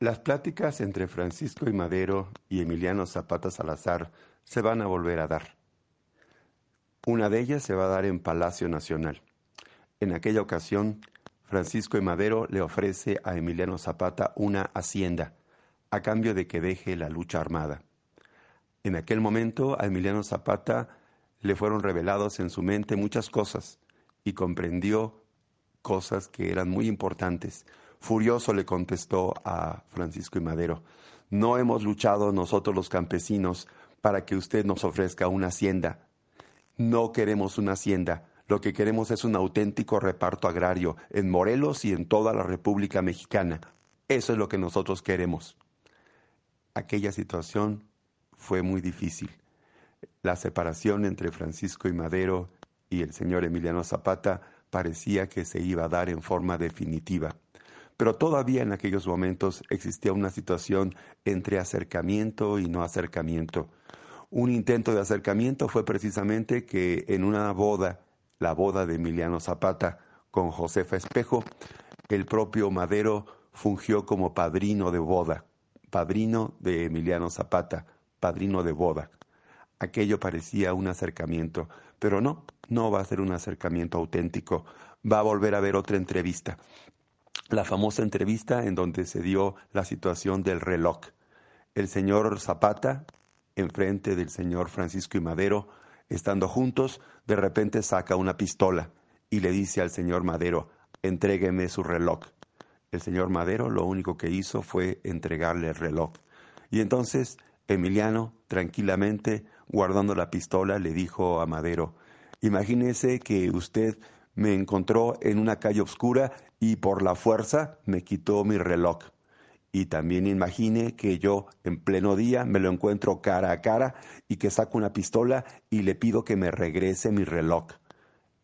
Las pláticas entre Francisco y Madero y Emiliano Zapata Salazar se van a volver a dar. Una de ellas se va a dar en Palacio Nacional. En aquella ocasión, Francisco y Madero le ofrece a Emiliano Zapata una hacienda a cambio de que deje la lucha armada. En aquel momento a Emiliano Zapata le fueron revelados en su mente muchas cosas y comprendió cosas que eran muy importantes. Furioso le contestó a Francisco y Madero, no hemos luchado nosotros los campesinos para que usted nos ofrezca una hacienda. No queremos una hacienda, lo que queremos es un auténtico reparto agrario en Morelos y en toda la República Mexicana. Eso es lo que nosotros queremos. Aquella situación fue muy difícil. La separación entre Francisco y Madero y el señor Emiliano Zapata parecía que se iba a dar en forma definitiva. Pero todavía en aquellos momentos existía una situación entre acercamiento y no acercamiento. Un intento de acercamiento fue precisamente que en una boda, la boda de Emiliano Zapata con Josefa Espejo, el propio Madero fungió como padrino de boda, padrino de Emiliano Zapata, padrino de boda. Aquello parecía un acercamiento, pero no, no va a ser un acercamiento auténtico. Va a volver a haber otra entrevista. La famosa entrevista en donde se dio la situación del reloj. El señor Zapata, enfrente del señor Francisco y Madero, estando juntos, de repente saca una pistola y le dice al señor Madero, entrégueme su reloj. El señor Madero lo único que hizo fue entregarle el reloj. Y entonces Emiliano, tranquilamente, guardando la pistola, le dijo a Madero, imagínese que usted me encontró en una calle oscura y por la fuerza me quitó mi reloj. Y también imagine que yo en pleno día me lo encuentro cara a cara y que saco una pistola y le pido que me regrese mi reloj.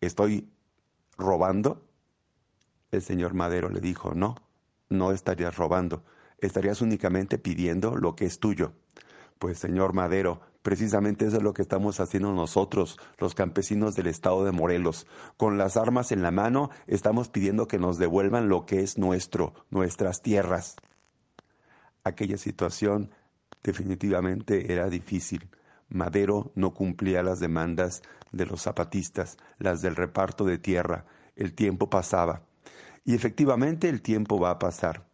¿Estoy robando? El señor Madero le dijo, no, no estarías robando, estarías únicamente pidiendo lo que es tuyo. Pues señor Madero, precisamente eso es lo que estamos haciendo nosotros, los campesinos del estado de Morelos. Con las armas en la mano estamos pidiendo que nos devuelvan lo que es nuestro, nuestras tierras aquella situación definitivamente era difícil. Madero no cumplía las demandas de los zapatistas, las del reparto de tierra. El tiempo pasaba. Y efectivamente el tiempo va a pasar.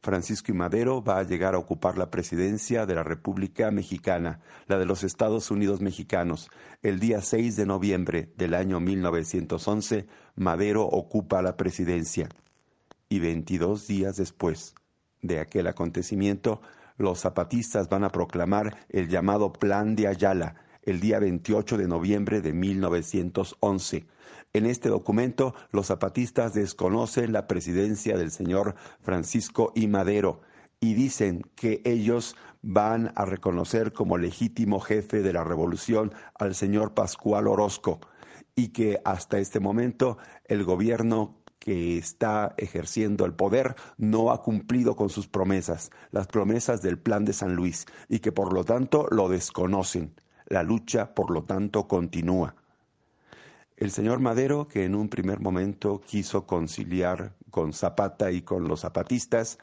Francisco y Madero va a llegar a ocupar la presidencia de la República Mexicana, la de los Estados Unidos mexicanos. El día 6 de noviembre del año 1911, Madero ocupa la presidencia. Y 22 días después, de aquel acontecimiento, los zapatistas van a proclamar el llamado Plan de Ayala el día 28 de noviembre de 1911. En este documento, los zapatistas desconocen la presidencia del señor Francisco I. Madero y dicen que ellos van a reconocer como legítimo jefe de la revolución al señor Pascual Orozco y que hasta este momento el gobierno que está ejerciendo el poder no ha cumplido con sus promesas, las promesas del plan de San Luis, y que por lo tanto lo desconocen. La lucha, por lo tanto, continúa. El señor Madero, que en un primer momento quiso conciliar con Zapata y con los zapatistas,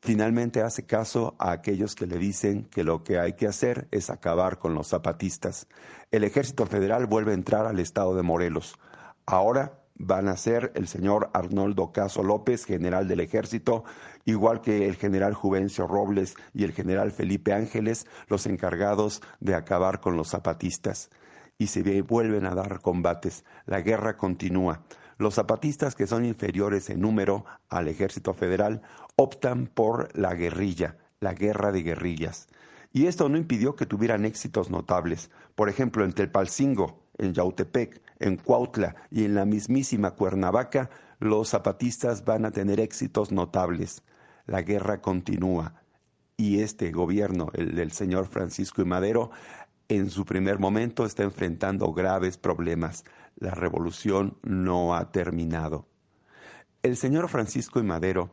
finalmente hace caso a aquellos que le dicen que lo que hay que hacer es acabar con los zapatistas. El ejército federal vuelve a entrar al estado de Morelos. Ahora van a ser el señor Arnoldo Caso López, general del ejército, igual que el general Juvencio Robles y el general Felipe Ángeles, los encargados de acabar con los zapatistas. Y se vuelven a dar combates. La guerra continúa. Los zapatistas, que son inferiores en número al ejército federal, optan por la guerrilla, la guerra de guerrillas. Y esto no impidió que tuvieran éxitos notables. Por ejemplo, en Telpalcingo, en Yautepec, en Cuautla y en la mismísima Cuernavaca, los zapatistas van a tener éxitos notables. La guerra continúa y este gobierno, el del señor Francisco y Madero, en su primer momento está enfrentando graves problemas. La revolución no ha terminado. El señor Francisco y Madero,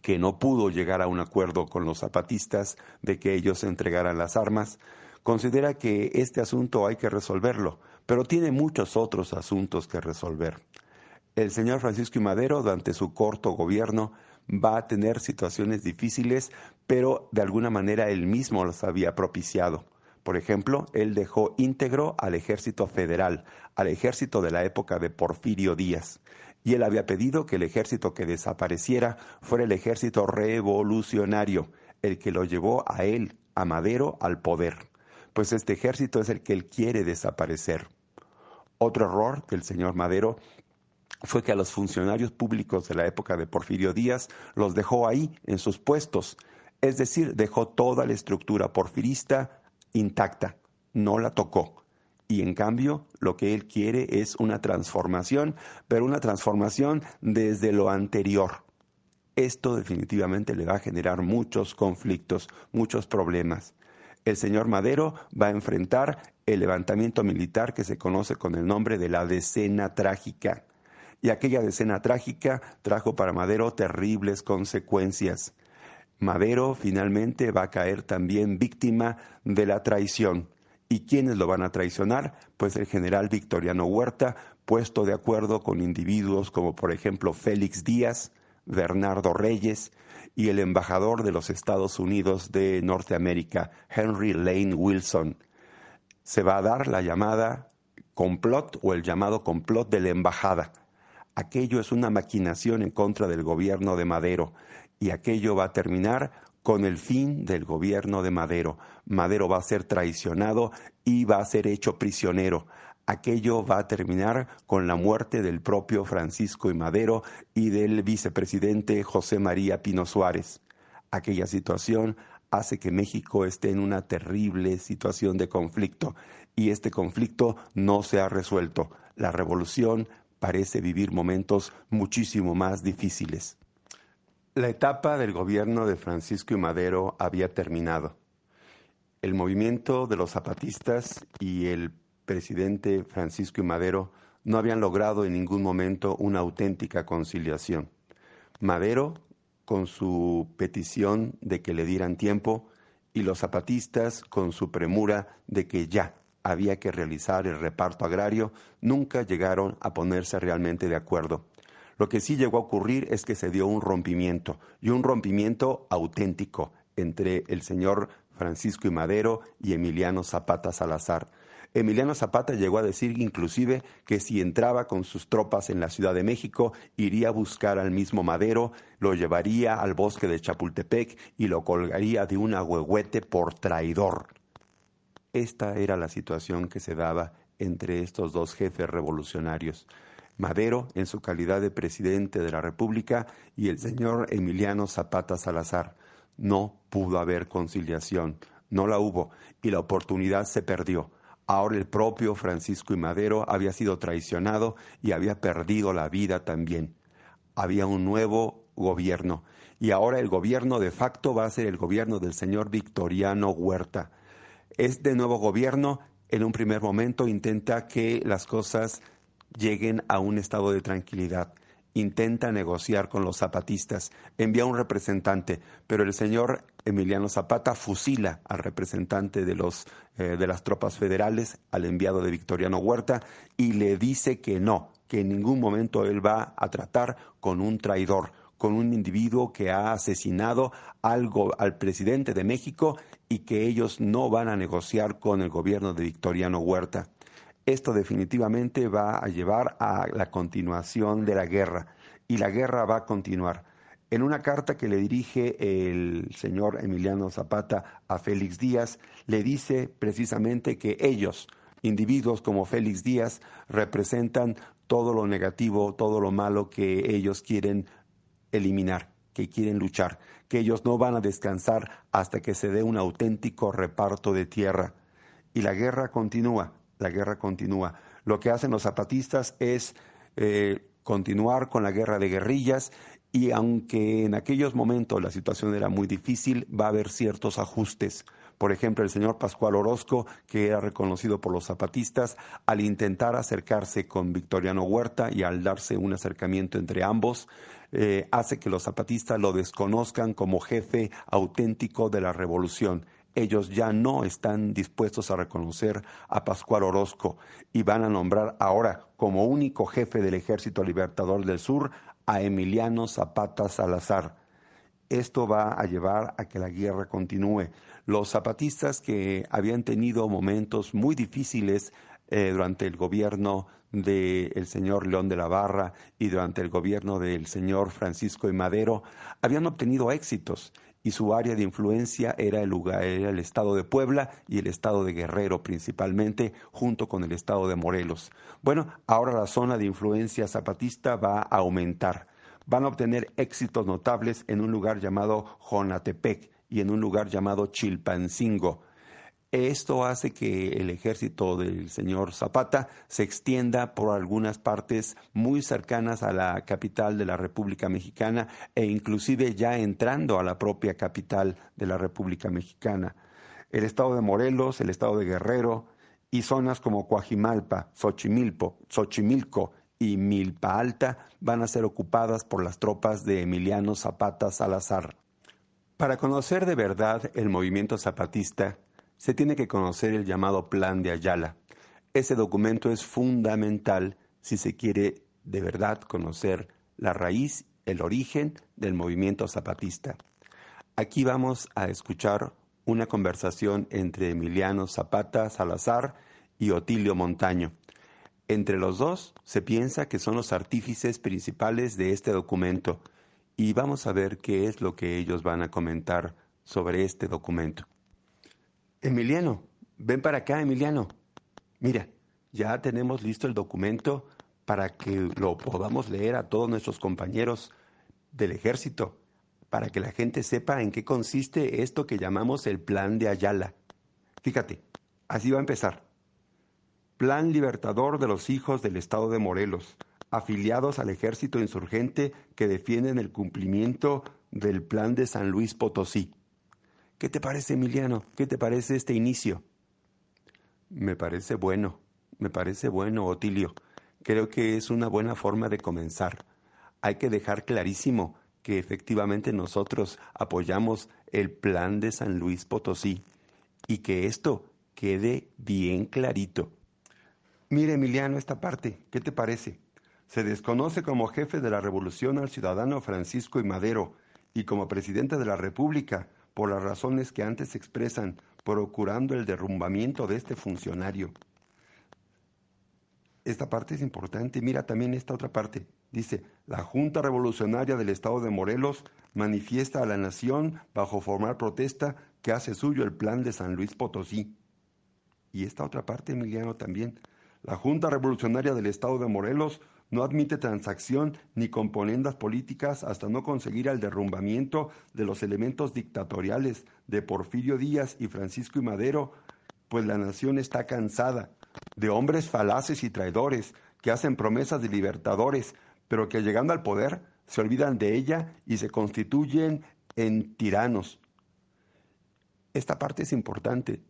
que no pudo llegar a un acuerdo con los zapatistas de que ellos entregaran las armas, considera que este asunto hay que resolverlo pero tiene muchos otros asuntos que resolver. El señor Francisco Madero, durante su corto gobierno, va a tener situaciones difíciles, pero de alguna manera él mismo los había propiciado. Por ejemplo, él dejó íntegro al ejército federal, al ejército de la época de Porfirio Díaz, y él había pedido que el ejército que desapareciera fuera el ejército revolucionario, el que lo llevó a él, a Madero, al poder. Pues este ejército es el que él quiere desaparecer. Otro error del señor Madero fue que a los funcionarios públicos de la época de Porfirio Díaz los dejó ahí, en sus puestos, es decir, dejó toda la estructura porfirista intacta, no la tocó. Y en cambio, lo que él quiere es una transformación, pero una transformación desde lo anterior. Esto definitivamente le va a generar muchos conflictos, muchos problemas. El señor Madero va a enfrentar el levantamiento militar que se conoce con el nombre de la decena trágica. Y aquella decena trágica trajo para Madero terribles consecuencias. Madero finalmente va a caer también víctima de la traición. ¿Y quiénes lo van a traicionar? Pues el general Victoriano Huerta, puesto de acuerdo con individuos como por ejemplo Félix Díaz, Bernardo Reyes y el embajador de los Estados Unidos de Norteamérica, Henry Lane Wilson. Se va a dar la llamada complot o el llamado complot de la embajada. Aquello es una maquinación en contra del gobierno de Madero y aquello va a terminar con el fin del gobierno de Madero. Madero va a ser traicionado y va a ser hecho prisionero. Aquello va a terminar con la muerte del propio Francisco y Madero y del vicepresidente José María Pino Suárez. Aquella situación hace que México esté en una terrible situación de conflicto y este conflicto no se ha resuelto. La revolución parece vivir momentos muchísimo más difíciles. La etapa del gobierno de Francisco y Madero había terminado. El movimiento de los zapatistas y el presidente Francisco y Madero no habían logrado en ningún momento una auténtica conciliación. Madero, con su petición de que le dieran tiempo, y los zapatistas, con su premura de que ya había que realizar el reparto agrario, nunca llegaron a ponerse realmente de acuerdo. Lo que sí llegó a ocurrir es que se dio un rompimiento, y un rompimiento auténtico entre el señor Francisco y Madero y Emiliano Zapata Salazar. Emiliano Zapata llegó a decir inclusive que si entraba con sus tropas en la Ciudad de México, iría a buscar al mismo Madero, lo llevaría al bosque de Chapultepec y lo colgaría de un agüehuete por traidor. Esta era la situación que se daba entre estos dos jefes revolucionarios. Madero en su calidad de presidente de la República y el señor Emiliano Zapata Salazar. No pudo haber conciliación, no la hubo y la oportunidad se perdió. Ahora el propio Francisco y Madero había sido traicionado y había perdido la vida también. Había un nuevo gobierno y ahora el gobierno de facto va a ser el gobierno del señor Victoriano Huerta. Este nuevo gobierno en un primer momento intenta que las cosas lleguen a un estado de tranquilidad. Intenta negociar con los zapatistas, envía un representante, pero el señor Emiliano Zapata fusila al representante de, los, eh, de las tropas federales, al enviado de Victoriano Huerta, y le dice que no, que en ningún momento él va a tratar con un traidor, con un individuo que ha asesinado algo al presidente de México y que ellos no van a negociar con el gobierno de Victoriano Huerta. Esto definitivamente va a llevar a la continuación de la guerra y la guerra va a continuar. En una carta que le dirige el señor Emiliano Zapata a Félix Díaz, le dice precisamente que ellos, individuos como Félix Díaz, representan todo lo negativo, todo lo malo que ellos quieren eliminar, que quieren luchar, que ellos no van a descansar hasta que se dé un auténtico reparto de tierra. Y la guerra continúa la guerra continúa. Lo que hacen los zapatistas es eh, continuar con la guerra de guerrillas y aunque en aquellos momentos la situación era muy difícil, va a haber ciertos ajustes. Por ejemplo, el señor Pascual Orozco, que era reconocido por los zapatistas, al intentar acercarse con Victoriano Huerta y al darse un acercamiento entre ambos, eh, hace que los zapatistas lo desconozcan como jefe auténtico de la revolución ellos ya no están dispuestos a reconocer a Pascual Orozco y van a nombrar ahora como único jefe del Ejército Libertador del Sur a Emiliano Zapata Salazar. esto va a llevar a que la guerra continúe. Los zapatistas que habían tenido momentos muy difíciles eh, durante el gobierno del señor León de la Barra y durante el gobierno del señor Francisco y Madero habían obtenido éxitos y su área de influencia era el, lugar, era el estado de Puebla y el estado de Guerrero principalmente, junto con el estado de Morelos. Bueno, ahora la zona de influencia zapatista va a aumentar. Van a obtener éxitos notables en un lugar llamado Jonatepec y en un lugar llamado Chilpancingo. Esto hace que el ejército del señor Zapata se extienda por algunas partes muy cercanas a la capital de la República Mexicana e inclusive ya entrando a la propia capital de la República Mexicana. El estado de Morelos, el estado de Guerrero y zonas como Coajimalpa, Xochimilco, Xochimilco y Milpa Alta van a ser ocupadas por las tropas de Emiliano Zapata Salazar. Para conocer de verdad el movimiento zapatista, se tiene que conocer el llamado Plan de Ayala. Ese documento es fundamental si se quiere de verdad conocer la raíz, el origen del movimiento zapatista. Aquí vamos a escuchar una conversación entre Emiliano Zapata Salazar y Otilio Montaño. Entre los dos se piensa que son los artífices principales de este documento y vamos a ver qué es lo que ellos van a comentar sobre este documento. Emiliano, ven para acá, Emiliano. Mira, ya tenemos listo el documento para que lo podamos leer a todos nuestros compañeros del ejército, para que la gente sepa en qué consiste esto que llamamos el Plan de Ayala. Fíjate, así va a empezar. Plan Libertador de los hijos del Estado de Morelos, afiliados al ejército insurgente que defienden el cumplimiento del Plan de San Luis Potosí. ¿Qué te parece, Emiliano? ¿Qué te parece este inicio? Me parece bueno, me parece bueno, Otilio. Creo que es una buena forma de comenzar. Hay que dejar clarísimo que efectivamente nosotros apoyamos el plan de San Luis Potosí y que esto quede bien clarito. Mire, Emiliano, esta parte, ¿qué te parece? Se desconoce como jefe de la revolución al ciudadano Francisco y Madero y como presidente de la República por las razones que antes se expresan, procurando el derrumbamiento de este funcionario. Esta parte es importante. Mira también esta otra parte. Dice, la Junta Revolucionaria del Estado de Morelos manifiesta a la nación bajo formal protesta que hace suyo el plan de San Luis Potosí. Y esta otra parte, Emiliano, también. La Junta Revolucionaria del Estado de Morelos no admite transacción ni componendas políticas hasta no conseguir el derrumbamiento de los elementos dictatoriales de Porfirio Díaz y Francisco y Madero, pues la nación está cansada de hombres falaces y traidores que hacen promesas de libertadores, pero que llegando al poder se olvidan de ella y se constituyen en tiranos. Esta parte es importante.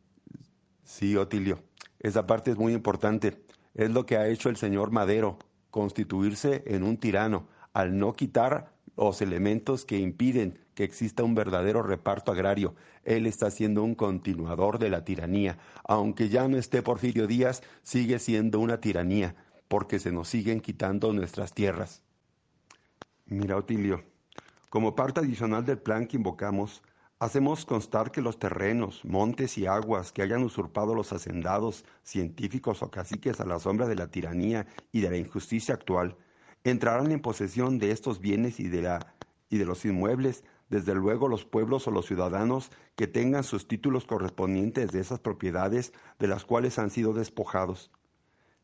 Sí, Otilio, esa parte es muy importante. Es lo que ha hecho el señor Madero constituirse en un tirano al no quitar los elementos que impiden que exista un verdadero reparto agrario. Él está siendo un continuador de la tiranía. Aunque ya no esté Porfirio Díaz, sigue siendo una tiranía, porque se nos siguen quitando nuestras tierras. Mira, Otilio, como parte adicional del plan que invocamos, Hacemos constar que los terrenos, montes y aguas que hayan usurpado los hacendados, científicos o caciques a la sombra de la tiranía y de la injusticia actual, entrarán en posesión de estos bienes y de, la, y de los inmuebles, desde luego los pueblos o los ciudadanos que tengan sus títulos correspondientes de esas propiedades de las cuales han sido despojados.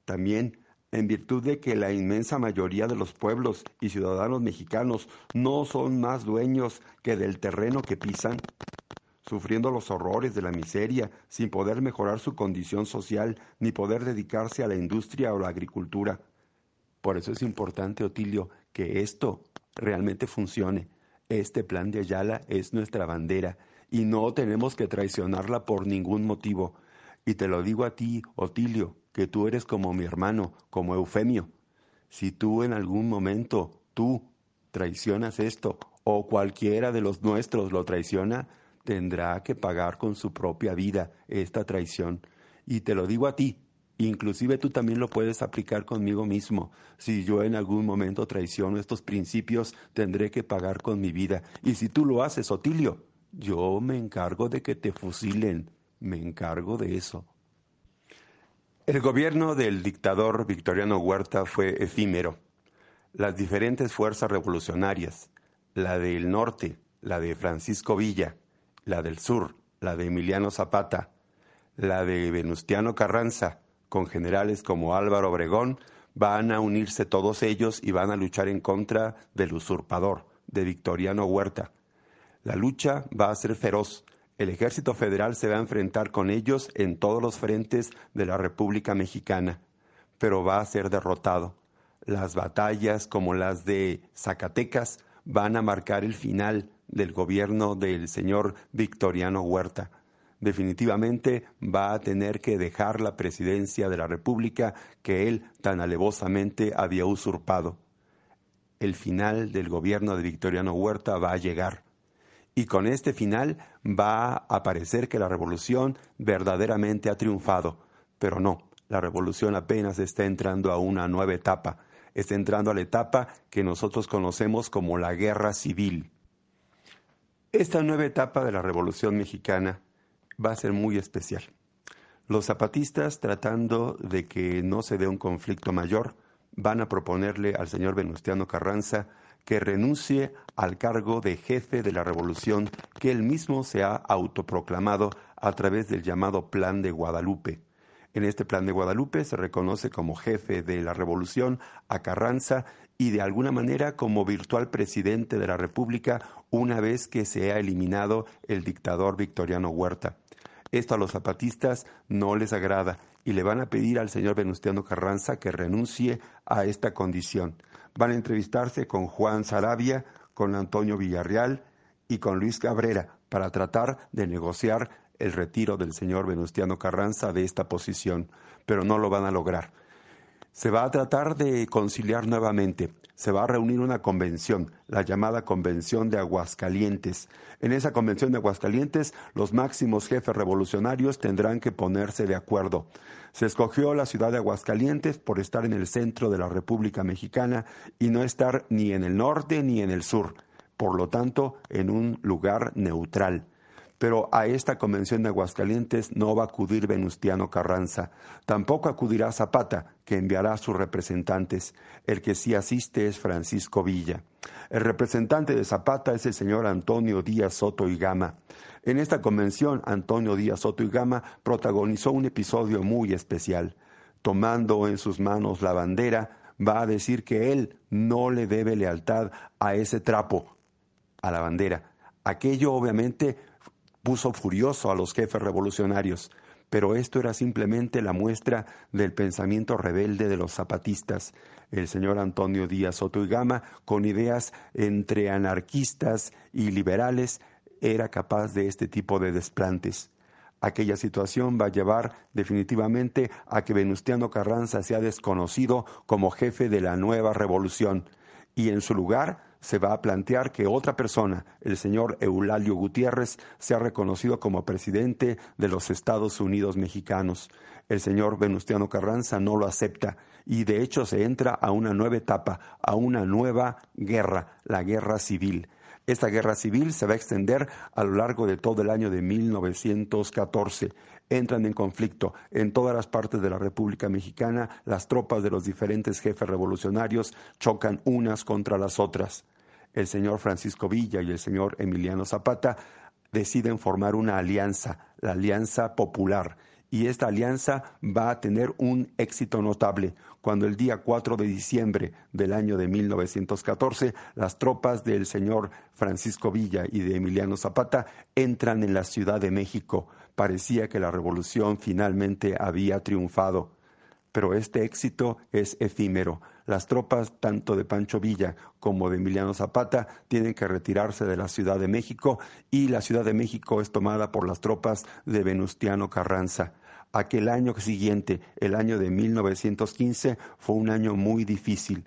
También en virtud de que la inmensa mayoría de los pueblos y ciudadanos mexicanos no son más dueños que del terreno que pisan, sufriendo los horrores de la miseria, sin poder mejorar su condición social ni poder dedicarse a la industria o la agricultura. Por eso es importante, Otilio, que esto realmente funcione. Este plan de Ayala es nuestra bandera y no tenemos que traicionarla por ningún motivo. Y te lo digo a ti, Otilio, que tú eres como mi hermano, como Eufemio. Si tú en algún momento, tú, traicionas esto, o cualquiera de los nuestros lo traiciona, tendrá que pagar con su propia vida esta traición. Y te lo digo a ti, Inclusive tú también lo puedes aplicar conmigo mismo. Si yo en algún momento traiciono estos principios, tendré que pagar con mi vida. Y si tú lo haces, Otilio, yo me encargo de que te fusilen. Me encargo de eso. El gobierno del dictador Victoriano Huerta fue efímero. Las diferentes fuerzas revolucionarias, la del norte, la de Francisco Villa, la del sur, la de Emiliano Zapata, la de Venustiano Carranza, con generales como Álvaro Obregón, van a unirse todos ellos y van a luchar en contra del usurpador, de Victoriano Huerta. La lucha va a ser feroz. El ejército federal se va a enfrentar con ellos en todos los frentes de la República Mexicana, pero va a ser derrotado. Las batallas como las de Zacatecas van a marcar el final del gobierno del señor Victoriano Huerta definitivamente va a tener que dejar la presidencia de la República que él tan alevosamente había usurpado. El final del gobierno de Victoriano Huerta va a llegar. Y con este final va a parecer que la revolución verdaderamente ha triunfado. Pero no, la revolución apenas está entrando a una nueva etapa. Está entrando a la etapa que nosotros conocemos como la guerra civil. Esta nueva etapa de la revolución mexicana va a ser muy especial. Los zapatistas, tratando de que no se dé un conflicto mayor, van a proponerle al señor Venustiano Carranza que renuncie al cargo de jefe de la revolución que él mismo se ha autoproclamado a través del llamado Plan de Guadalupe. En este Plan de Guadalupe se reconoce como jefe de la revolución a Carranza y de alguna manera como virtual presidente de la República una vez que se ha eliminado el dictador Victoriano Huerta. Esto a los zapatistas no les agrada y le van a pedir al señor Venustiano Carranza que renuncie a esta condición. Van a entrevistarse con Juan Sarabia, con Antonio Villarreal y con Luis Cabrera para tratar de negociar el retiro del señor Venustiano Carranza de esta posición, pero no lo van a lograr. Se va a tratar de conciliar nuevamente. Se va a reunir una convención, la llamada Convención de Aguascalientes. En esa Convención de Aguascalientes, los máximos jefes revolucionarios tendrán que ponerse de acuerdo. Se escogió la ciudad de Aguascalientes por estar en el centro de la República Mexicana y no estar ni en el norte ni en el sur, por lo tanto, en un lugar neutral pero a esta convención de Aguascalientes no va a acudir Venustiano Carranza. Tampoco acudirá Zapata, que enviará a sus representantes. El que sí asiste es Francisco Villa. El representante de Zapata es el señor Antonio Díaz Soto y Gama. En esta convención, Antonio Díaz Soto y Gama protagonizó un episodio muy especial. Tomando en sus manos la bandera, va a decir que él no le debe lealtad a ese trapo, a la bandera. Aquello obviamente puso furioso a los jefes revolucionarios, pero esto era simplemente la muestra del pensamiento rebelde de los zapatistas. El señor Antonio Díaz Soto y Gama, con ideas entre anarquistas y liberales, era capaz de este tipo de desplantes. Aquella situación va a llevar definitivamente a que Venustiano Carranza sea desconocido como jefe de la nueva revolución y en su lugar se va a plantear que otra persona, el señor Eulalio Gutiérrez, sea reconocido como presidente de los Estados Unidos mexicanos. El señor Venustiano Carranza no lo acepta y de hecho se entra a una nueva etapa, a una nueva guerra, la guerra civil. Esta guerra civil se va a extender a lo largo de todo el año de 1914 entran en conflicto en todas las partes de la República Mexicana, las tropas de los diferentes jefes revolucionarios chocan unas contra las otras el señor Francisco Villa y el señor Emiliano Zapata deciden formar una alianza, la Alianza Popular. Y esta alianza va a tener un éxito notable cuando el día 4 de diciembre del año de 1914 las tropas del señor Francisco Villa y de Emiliano Zapata entran en la Ciudad de México. Parecía que la revolución finalmente había triunfado pero este éxito es efímero. Las tropas tanto de Pancho Villa como de Emiliano Zapata tienen que retirarse de la Ciudad de México y la Ciudad de México es tomada por las tropas de Venustiano Carranza. Aquel año siguiente, el año de 1915, fue un año muy difícil.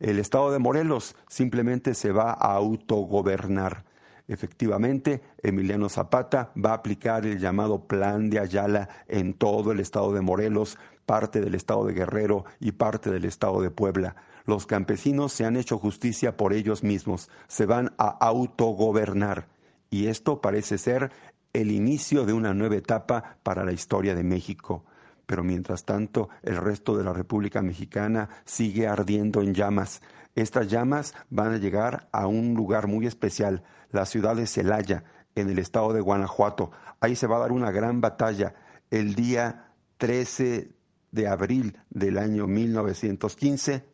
El estado de Morelos simplemente se va a autogobernar. Efectivamente, Emiliano Zapata va a aplicar el llamado Plan de Ayala en todo el estado de Morelos, parte del estado de Guerrero y parte del estado de Puebla. Los campesinos se han hecho justicia por ellos mismos, se van a autogobernar. Y esto parece ser el inicio de una nueva etapa para la historia de México. Pero mientras tanto, el resto de la República Mexicana sigue ardiendo en llamas. Estas llamas van a llegar a un lugar muy especial, la ciudad de Celaya, en el estado de Guanajuato. Ahí se va a dar una gran batalla el día 13 de abril del año 1915.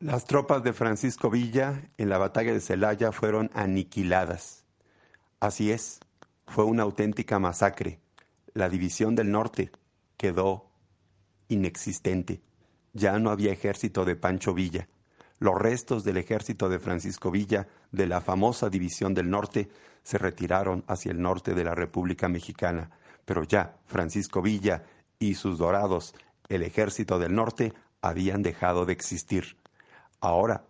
Las tropas de Francisco Villa en la batalla de Celaya fueron aniquiladas. Así es, fue una auténtica masacre. La división del norte quedó inexistente. Ya no había ejército de Pancho Villa. Los restos del ejército de Francisco Villa, de la famosa División del Norte, se retiraron hacia el norte de la República Mexicana, pero ya Francisco Villa y sus dorados, el ejército del norte, habían dejado de existir. Ahora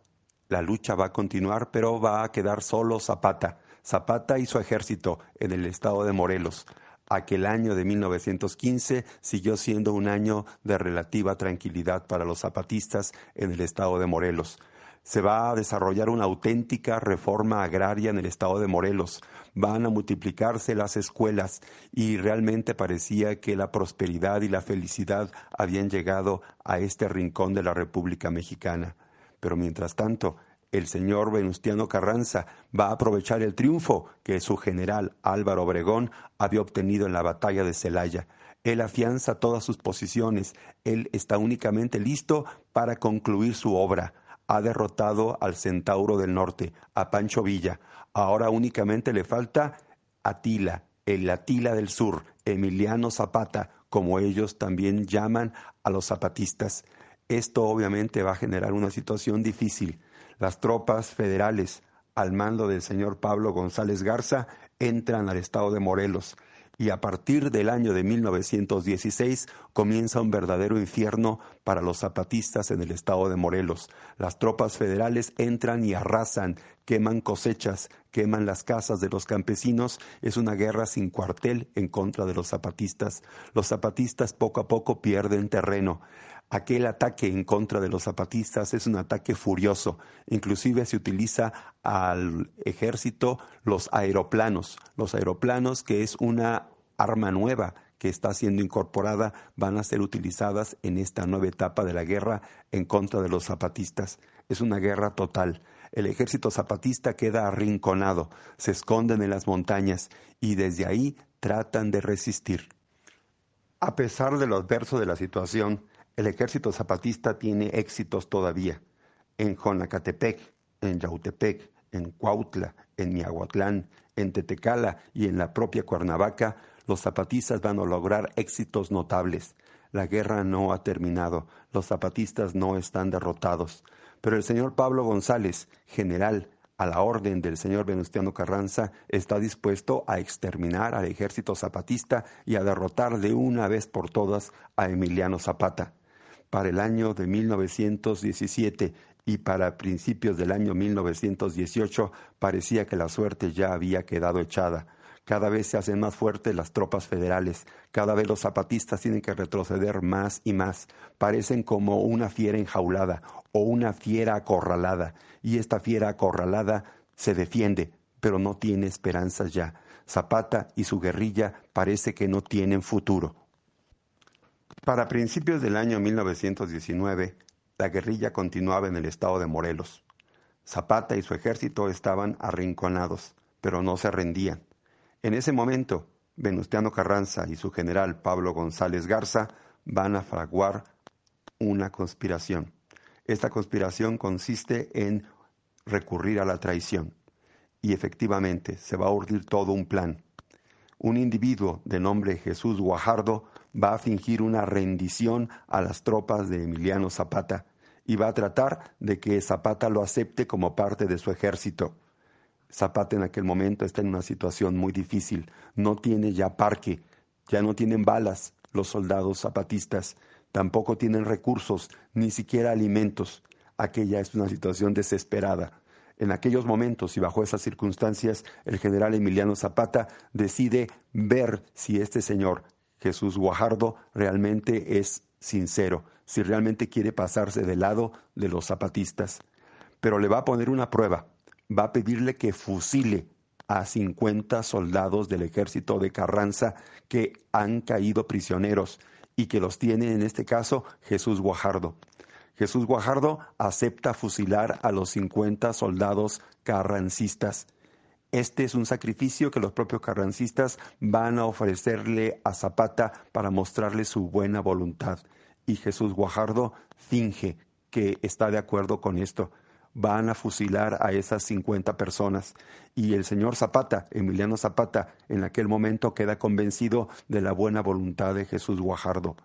la lucha va a continuar, pero va a quedar solo Zapata, Zapata y su ejército en el estado de Morelos. Aquel año de 1915 siguió siendo un año de relativa tranquilidad para los zapatistas en el estado de Morelos. Se va a desarrollar una auténtica reforma agraria en el estado de Morelos. Van a multiplicarse las escuelas y realmente parecía que la prosperidad y la felicidad habían llegado a este rincón de la República Mexicana. Pero mientras tanto, el señor Venustiano Carranza va a aprovechar el triunfo que su general Álvaro Obregón había obtenido en la batalla de Celaya. Él afianza todas sus posiciones, él está únicamente listo para concluir su obra. Ha derrotado al Centauro del Norte, a Pancho Villa. Ahora únicamente le falta Atila, el Atila del Sur, Emiliano Zapata, como ellos también llaman a los zapatistas. Esto obviamente va a generar una situación difícil las tropas federales al mando del señor Pablo González Garza entran al estado de Morelos y a partir del año de 1916 comienza un verdadero infierno para los zapatistas en el estado de Morelos. Las tropas federales entran y arrasan, queman cosechas, queman las casas de los campesinos. Es una guerra sin cuartel en contra de los zapatistas. Los zapatistas poco a poco pierden terreno. Aquel ataque en contra de los zapatistas es un ataque furioso. Inclusive se utiliza al ejército los aeroplanos. Los aeroplanos, que es una arma nueva que está siendo incorporada, van a ser utilizadas en esta nueva etapa de la guerra en contra de los zapatistas. Es una guerra total. El ejército zapatista queda arrinconado, se esconden en las montañas y desde ahí tratan de resistir. A pesar de lo adverso de la situación, el ejército zapatista tiene éxitos todavía. En Jonacatepec, en Yautepec, en Cuautla, en Miahuatlán, en Tetecala y en la propia Cuernavaca, los zapatistas van a lograr éxitos notables. La guerra no ha terminado, los zapatistas no están derrotados. Pero el señor Pablo González, general a la orden del señor Venustiano Carranza, está dispuesto a exterminar al ejército zapatista y a derrotar de una vez por todas a Emiliano Zapata para el año de 1917 y para principios del año 1918 parecía que la suerte ya había quedado echada. Cada vez se hacen más fuertes las tropas federales, cada vez los zapatistas tienen que retroceder más y más, parecen como una fiera enjaulada o una fiera acorralada, y esta fiera acorralada se defiende, pero no tiene esperanzas ya. Zapata y su guerrilla parece que no tienen futuro. Para principios del año 1919, la guerrilla continuaba en el estado de Morelos. Zapata y su ejército estaban arrinconados, pero no se rendían. En ese momento, Venustiano Carranza y su general Pablo González Garza van a fraguar una conspiración. Esta conspiración consiste en recurrir a la traición. Y efectivamente se va a urdir todo un plan. Un individuo de nombre Jesús Guajardo va a fingir una rendición a las tropas de Emiliano Zapata y va a tratar de que Zapata lo acepte como parte de su ejército. Zapata en aquel momento está en una situación muy difícil, no tiene ya parque, ya no tienen balas los soldados zapatistas, tampoco tienen recursos, ni siquiera alimentos. Aquella es una situación desesperada. En aquellos momentos y bajo esas circunstancias, el general Emiliano Zapata decide ver si este señor, Jesús Guajardo, realmente es sincero, si realmente quiere pasarse del lado de los zapatistas. Pero le va a poner una prueba, va a pedirle que fusile a 50 soldados del ejército de Carranza que han caído prisioneros y que los tiene en este caso Jesús Guajardo. Jesús Guajardo acepta fusilar a los 50 soldados carrancistas. Este es un sacrificio que los propios carrancistas van a ofrecerle a Zapata para mostrarle su buena voluntad. Y Jesús Guajardo finge que está de acuerdo con esto. Van a fusilar a esas 50 personas. Y el señor Zapata, Emiliano Zapata, en aquel momento queda convencido de la buena voluntad de Jesús Guajardo.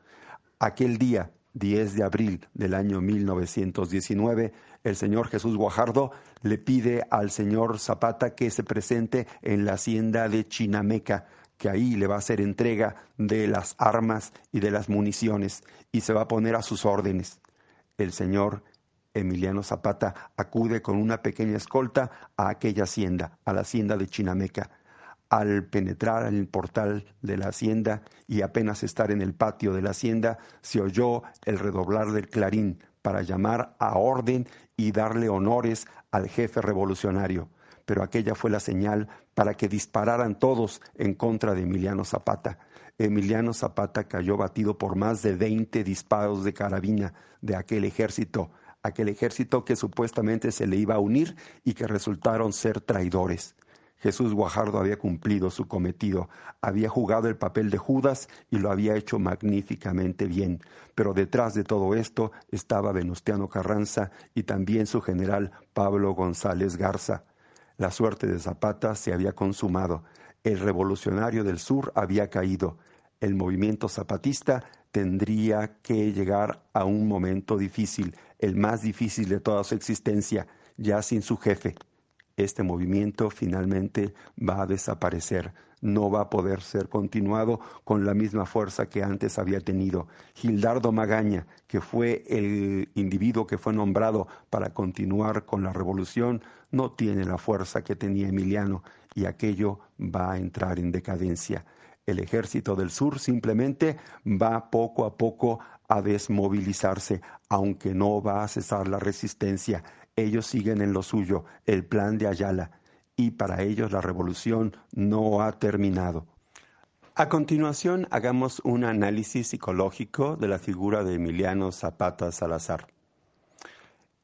Aquel día, 10 de abril del año 1919, el señor Jesús Guajardo le pide al señor Zapata que se presente en la hacienda de Chinameca, que ahí le va a hacer entrega de las armas y de las municiones y se va a poner a sus órdenes. El señor Emiliano Zapata acude con una pequeña escolta a aquella hacienda, a la hacienda de Chinameca al penetrar en el portal de la hacienda y apenas estar en el patio de la hacienda, se oyó el redoblar del clarín para llamar a orden y darle honores al jefe revolucionario. Pero aquella fue la señal para que dispararan todos en contra de Emiliano Zapata. Emiliano Zapata cayó batido por más de veinte disparos de carabina de aquel ejército, aquel ejército que supuestamente se le iba a unir y que resultaron ser traidores. Jesús Guajardo había cumplido su cometido, había jugado el papel de Judas y lo había hecho magníficamente bien. Pero detrás de todo esto estaba Venustiano Carranza y también su general Pablo González Garza. La suerte de Zapata se había consumado. El revolucionario del sur había caído. El movimiento zapatista tendría que llegar a un momento difícil, el más difícil de toda su existencia, ya sin su jefe este movimiento finalmente va a desaparecer, no va a poder ser continuado con la misma fuerza que antes había tenido. Gildardo Magaña, que fue el individuo que fue nombrado para continuar con la revolución, no tiene la fuerza que tenía Emiliano y aquello va a entrar en decadencia. El ejército del sur simplemente va poco a poco a desmovilizarse, aunque no va a cesar la resistencia ellos siguen en lo suyo, el plan de Ayala, y para ellos la revolución no ha terminado. A continuación, hagamos un análisis psicológico de la figura de Emiliano Zapata Salazar.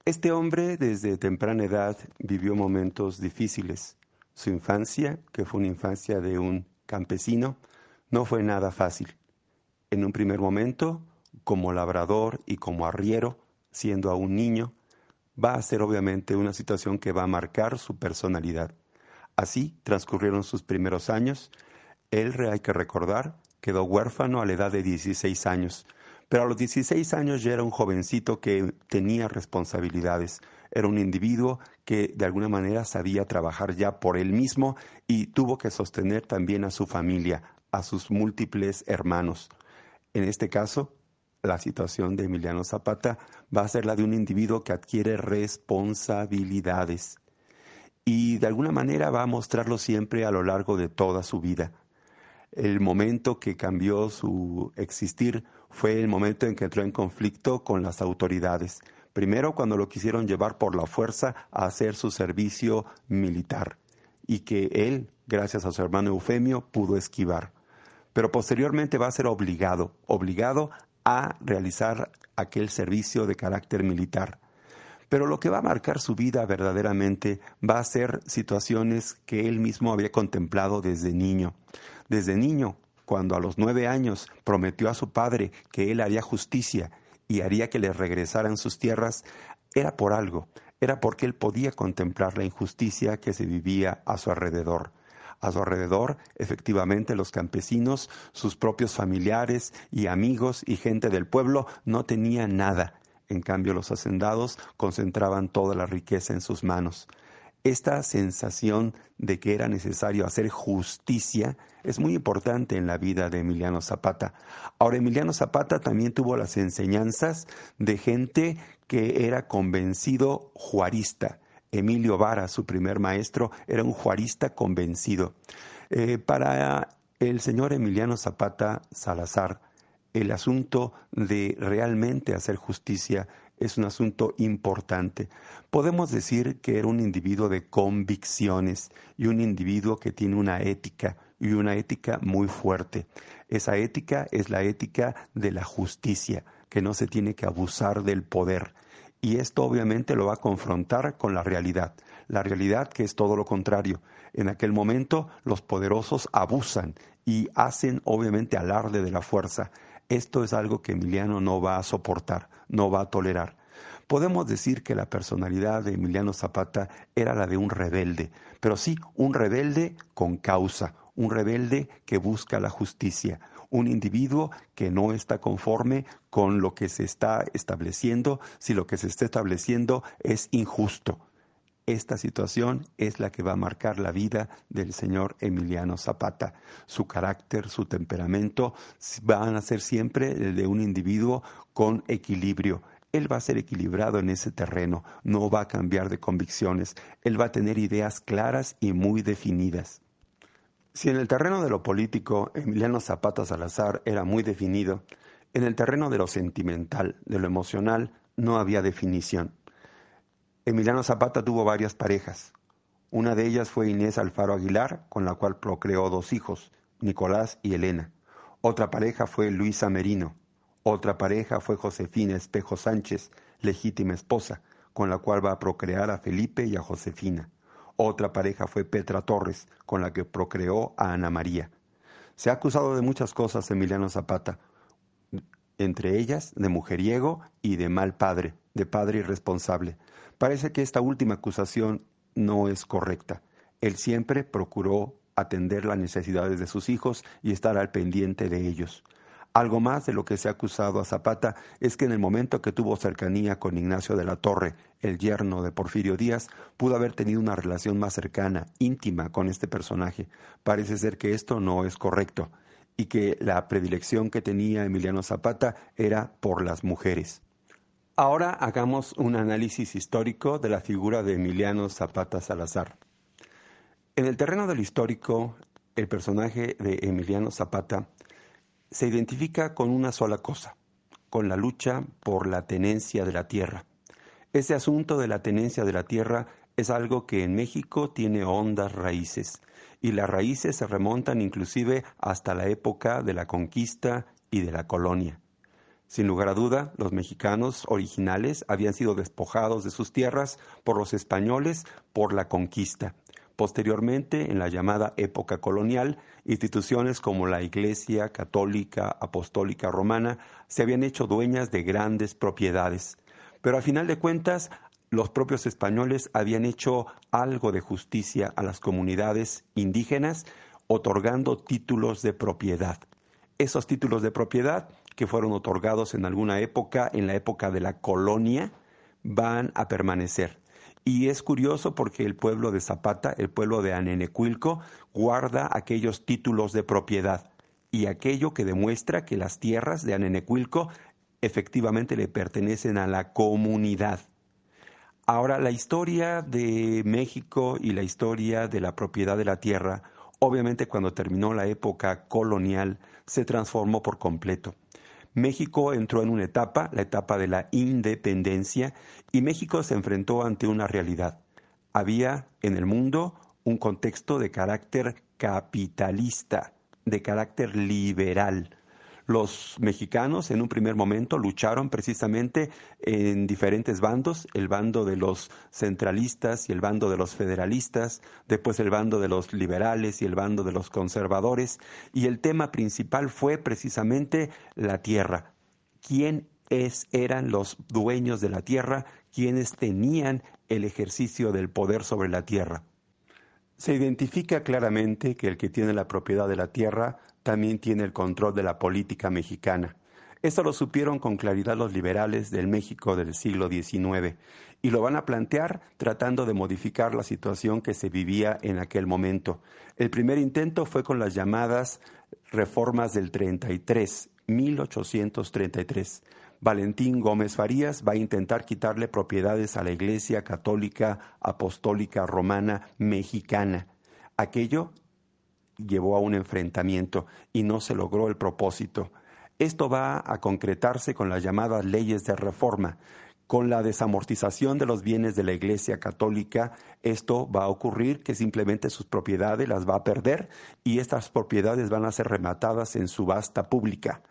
Este hombre desde temprana edad vivió momentos difíciles. Su infancia, que fue una infancia de un campesino, no fue nada fácil. En un primer momento, como labrador y como arriero, siendo aún niño, va a ser obviamente una situación que va a marcar su personalidad. Así transcurrieron sus primeros años. Él, hay que recordar, quedó huérfano a la edad de 16 años, pero a los 16 años ya era un jovencito que tenía responsabilidades, era un individuo que de alguna manera sabía trabajar ya por él mismo y tuvo que sostener también a su familia, a sus múltiples hermanos. En este caso, la situación de Emiliano Zapata va a ser la de un individuo que adquiere responsabilidades y de alguna manera va a mostrarlo siempre a lo largo de toda su vida. El momento que cambió su existir fue el momento en que entró en conflicto con las autoridades. Primero cuando lo quisieron llevar por la fuerza a hacer su servicio militar y que él, gracias a su hermano Eufemio, pudo esquivar. Pero posteriormente va a ser obligado, obligado a realizar aquel servicio de carácter militar. Pero lo que va a marcar su vida verdaderamente va a ser situaciones que él mismo había contemplado desde niño. Desde niño, cuando a los nueve años prometió a su padre que él haría justicia y haría que le regresaran sus tierras, era por algo, era porque él podía contemplar la injusticia que se vivía a su alrededor. A su alrededor, efectivamente, los campesinos, sus propios familiares y amigos y gente del pueblo no tenían nada. En cambio, los hacendados concentraban toda la riqueza en sus manos. Esta sensación de que era necesario hacer justicia es muy importante en la vida de Emiliano Zapata. Ahora, Emiliano Zapata también tuvo las enseñanzas de gente que era convencido juarista, Emilio Vara, su primer maestro, era un juarista convencido. Eh, para el señor Emiliano Zapata Salazar, el asunto de realmente hacer justicia es un asunto importante. Podemos decir que era un individuo de convicciones y un individuo que tiene una ética y una ética muy fuerte. Esa ética es la ética de la justicia, que no se tiene que abusar del poder. Y esto obviamente lo va a confrontar con la realidad. La realidad que es todo lo contrario. En aquel momento los poderosos abusan y hacen obviamente alarde de la fuerza. Esto es algo que Emiliano no va a soportar, no va a tolerar. Podemos decir que la personalidad de Emiliano Zapata era la de un rebelde, pero sí, un rebelde con causa, un rebelde que busca la justicia, un individuo que no está conforme con lo que se está estableciendo si lo que se está estableciendo es injusto. Esta situación es la que va a marcar la vida del señor Emiliano Zapata. Su carácter, su temperamento van a ser siempre el de un individuo con equilibrio. Él va a ser equilibrado en ese terreno, no va a cambiar de convicciones, él va a tener ideas claras y muy definidas. Si en el terreno de lo político Emiliano Zapata Salazar era muy definido, en el terreno de lo sentimental, de lo emocional, no había definición. Emiliano Zapata tuvo varias parejas. Una de ellas fue Inés Alfaro Aguilar, con la cual procreó dos hijos, Nicolás y Elena. Otra pareja fue Luisa Merino. Otra pareja fue Josefina Espejo Sánchez, legítima esposa, con la cual va a procrear a Felipe y a Josefina. Otra pareja fue Petra Torres, con la que procreó a Ana María. Se ha acusado de muchas cosas Emiliano Zapata, entre ellas de mujeriego y de mal padre, de padre irresponsable. Parece que esta última acusación no es correcta. Él siempre procuró atender las necesidades de sus hijos y estar al pendiente de ellos. Algo más de lo que se ha acusado a Zapata es que en el momento que tuvo cercanía con Ignacio de la Torre, el yerno de Porfirio Díaz, pudo haber tenido una relación más cercana, íntima con este personaje. Parece ser que esto no es correcto y que la predilección que tenía Emiliano Zapata era por las mujeres. Ahora hagamos un análisis histórico de la figura de Emiliano Zapata Salazar. En el terreno del histórico, el personaje de Emiliano Zapata se identifica con una sola cosa, con la lucha por la tenencia de la tierra. Ese asunto de la tenencia de la tierra es algo que en México tiene hondas raíces, y las raíces se remontan inclusive hasta la época de la conquista y de la colonia. Sin lugar a duda, los mexicanos originales habían sido despojados de sus tierras por los españoles por la conquista. Posteriormente, en la llamada época colonial, instituciones como la Iglesia Católica Apostólica Romana se habían hecho dueñas de grandes propiedades. Pero a final de cuentas, los propios españoles habían hecho algo de justicia a las comunidades indígenas, otorgando títulos de propiedad. Esos títulos de propiedad que fueron otorgados en alguna época, en la época de la colonia, van a permanecer. Y es curioso porque el pueblo de Zapata, el pueblo de Anenecuilco, guarda aquellos títulos de propiedad y aquello que demuestra que las tierras de Anenecuilco efectivamente le pertenecen a la comunidad. Ahora, la historia de México y la historia de la propiedad de la tierra, obviamente cuando terminó la época colonial, se transformó por completo. México entró en una etapa, la etapa de la independencia, y México se enfrentó ante una realidad. Había en el mundo un contexto de carácter capitalista, de carácter liberal. Los mexicanos en un primer momento lucharon precisamente en diferentes bandos, el bando de los centralistas y el bando de los federalistas, después el bando de los liberales y el bando de los conservadores, y el tema principal fue precisamente la tierra. ¿Quién es, eran los dueños de la tierra? ¿Quiénes tenían el ejercicio del poder sobre la tierra? Se identifica claramente que el que tiene la propiedad de la tierra también tiene el control de la política mexicana. Esto lo supieron con claridad los liberales del México del siglo XIX y lo van a plantear tratando de modificar la situación que se vivía en aquel momento. El primer intento fue con las llamadas reformas del 33, 1833. Valentín Gómez Farías va a intentar quitarle propiedades a la Iglesia Católica Apostólica Romana Mexicana. Aquello llevó a un enfrentamiento y no se logró el propósito. Esto va a concretarse con las llamadas leyes de reforma. Con la desamortización de los bienes de la Iglesia Católica, esto va a ocurrir que simplemente sus propiedades las va a perder y estas propiedades van a ser rematadas en subasta pública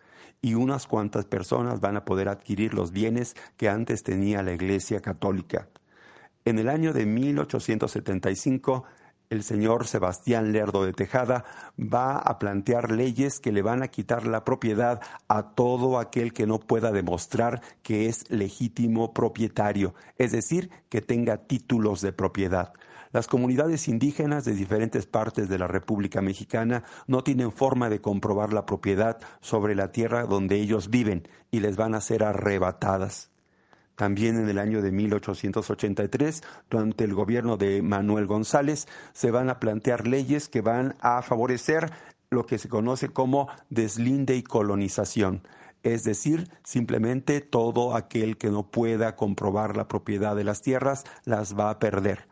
y unas cuantas personas van a poder adquirir los bienes que antes tenía la Iglesia Católica. En el año de 1875, el señor Sebastián Lerdo de Tejada va a plantear leyes que le van a quitar la propiedad a todo aquel que no pueda demostrar que es legítimo propietario, es decir, que tenga títulos de propiedad. Las comunidades indígenas de diferentes partes de la República Mexicana no tienen forma de comprobar la propiedad sobre la tierra donde ellos viven y les van a ser arrebatadas. También en el año de 1883, durante el gobierno de Manuel González, se van a plantear leyes que van a favorecer lo que se conoce como deslinde y colonización. Es decir, simplemente todo aquel que no pueda comprobar la propiedad de las tierras las va a perder.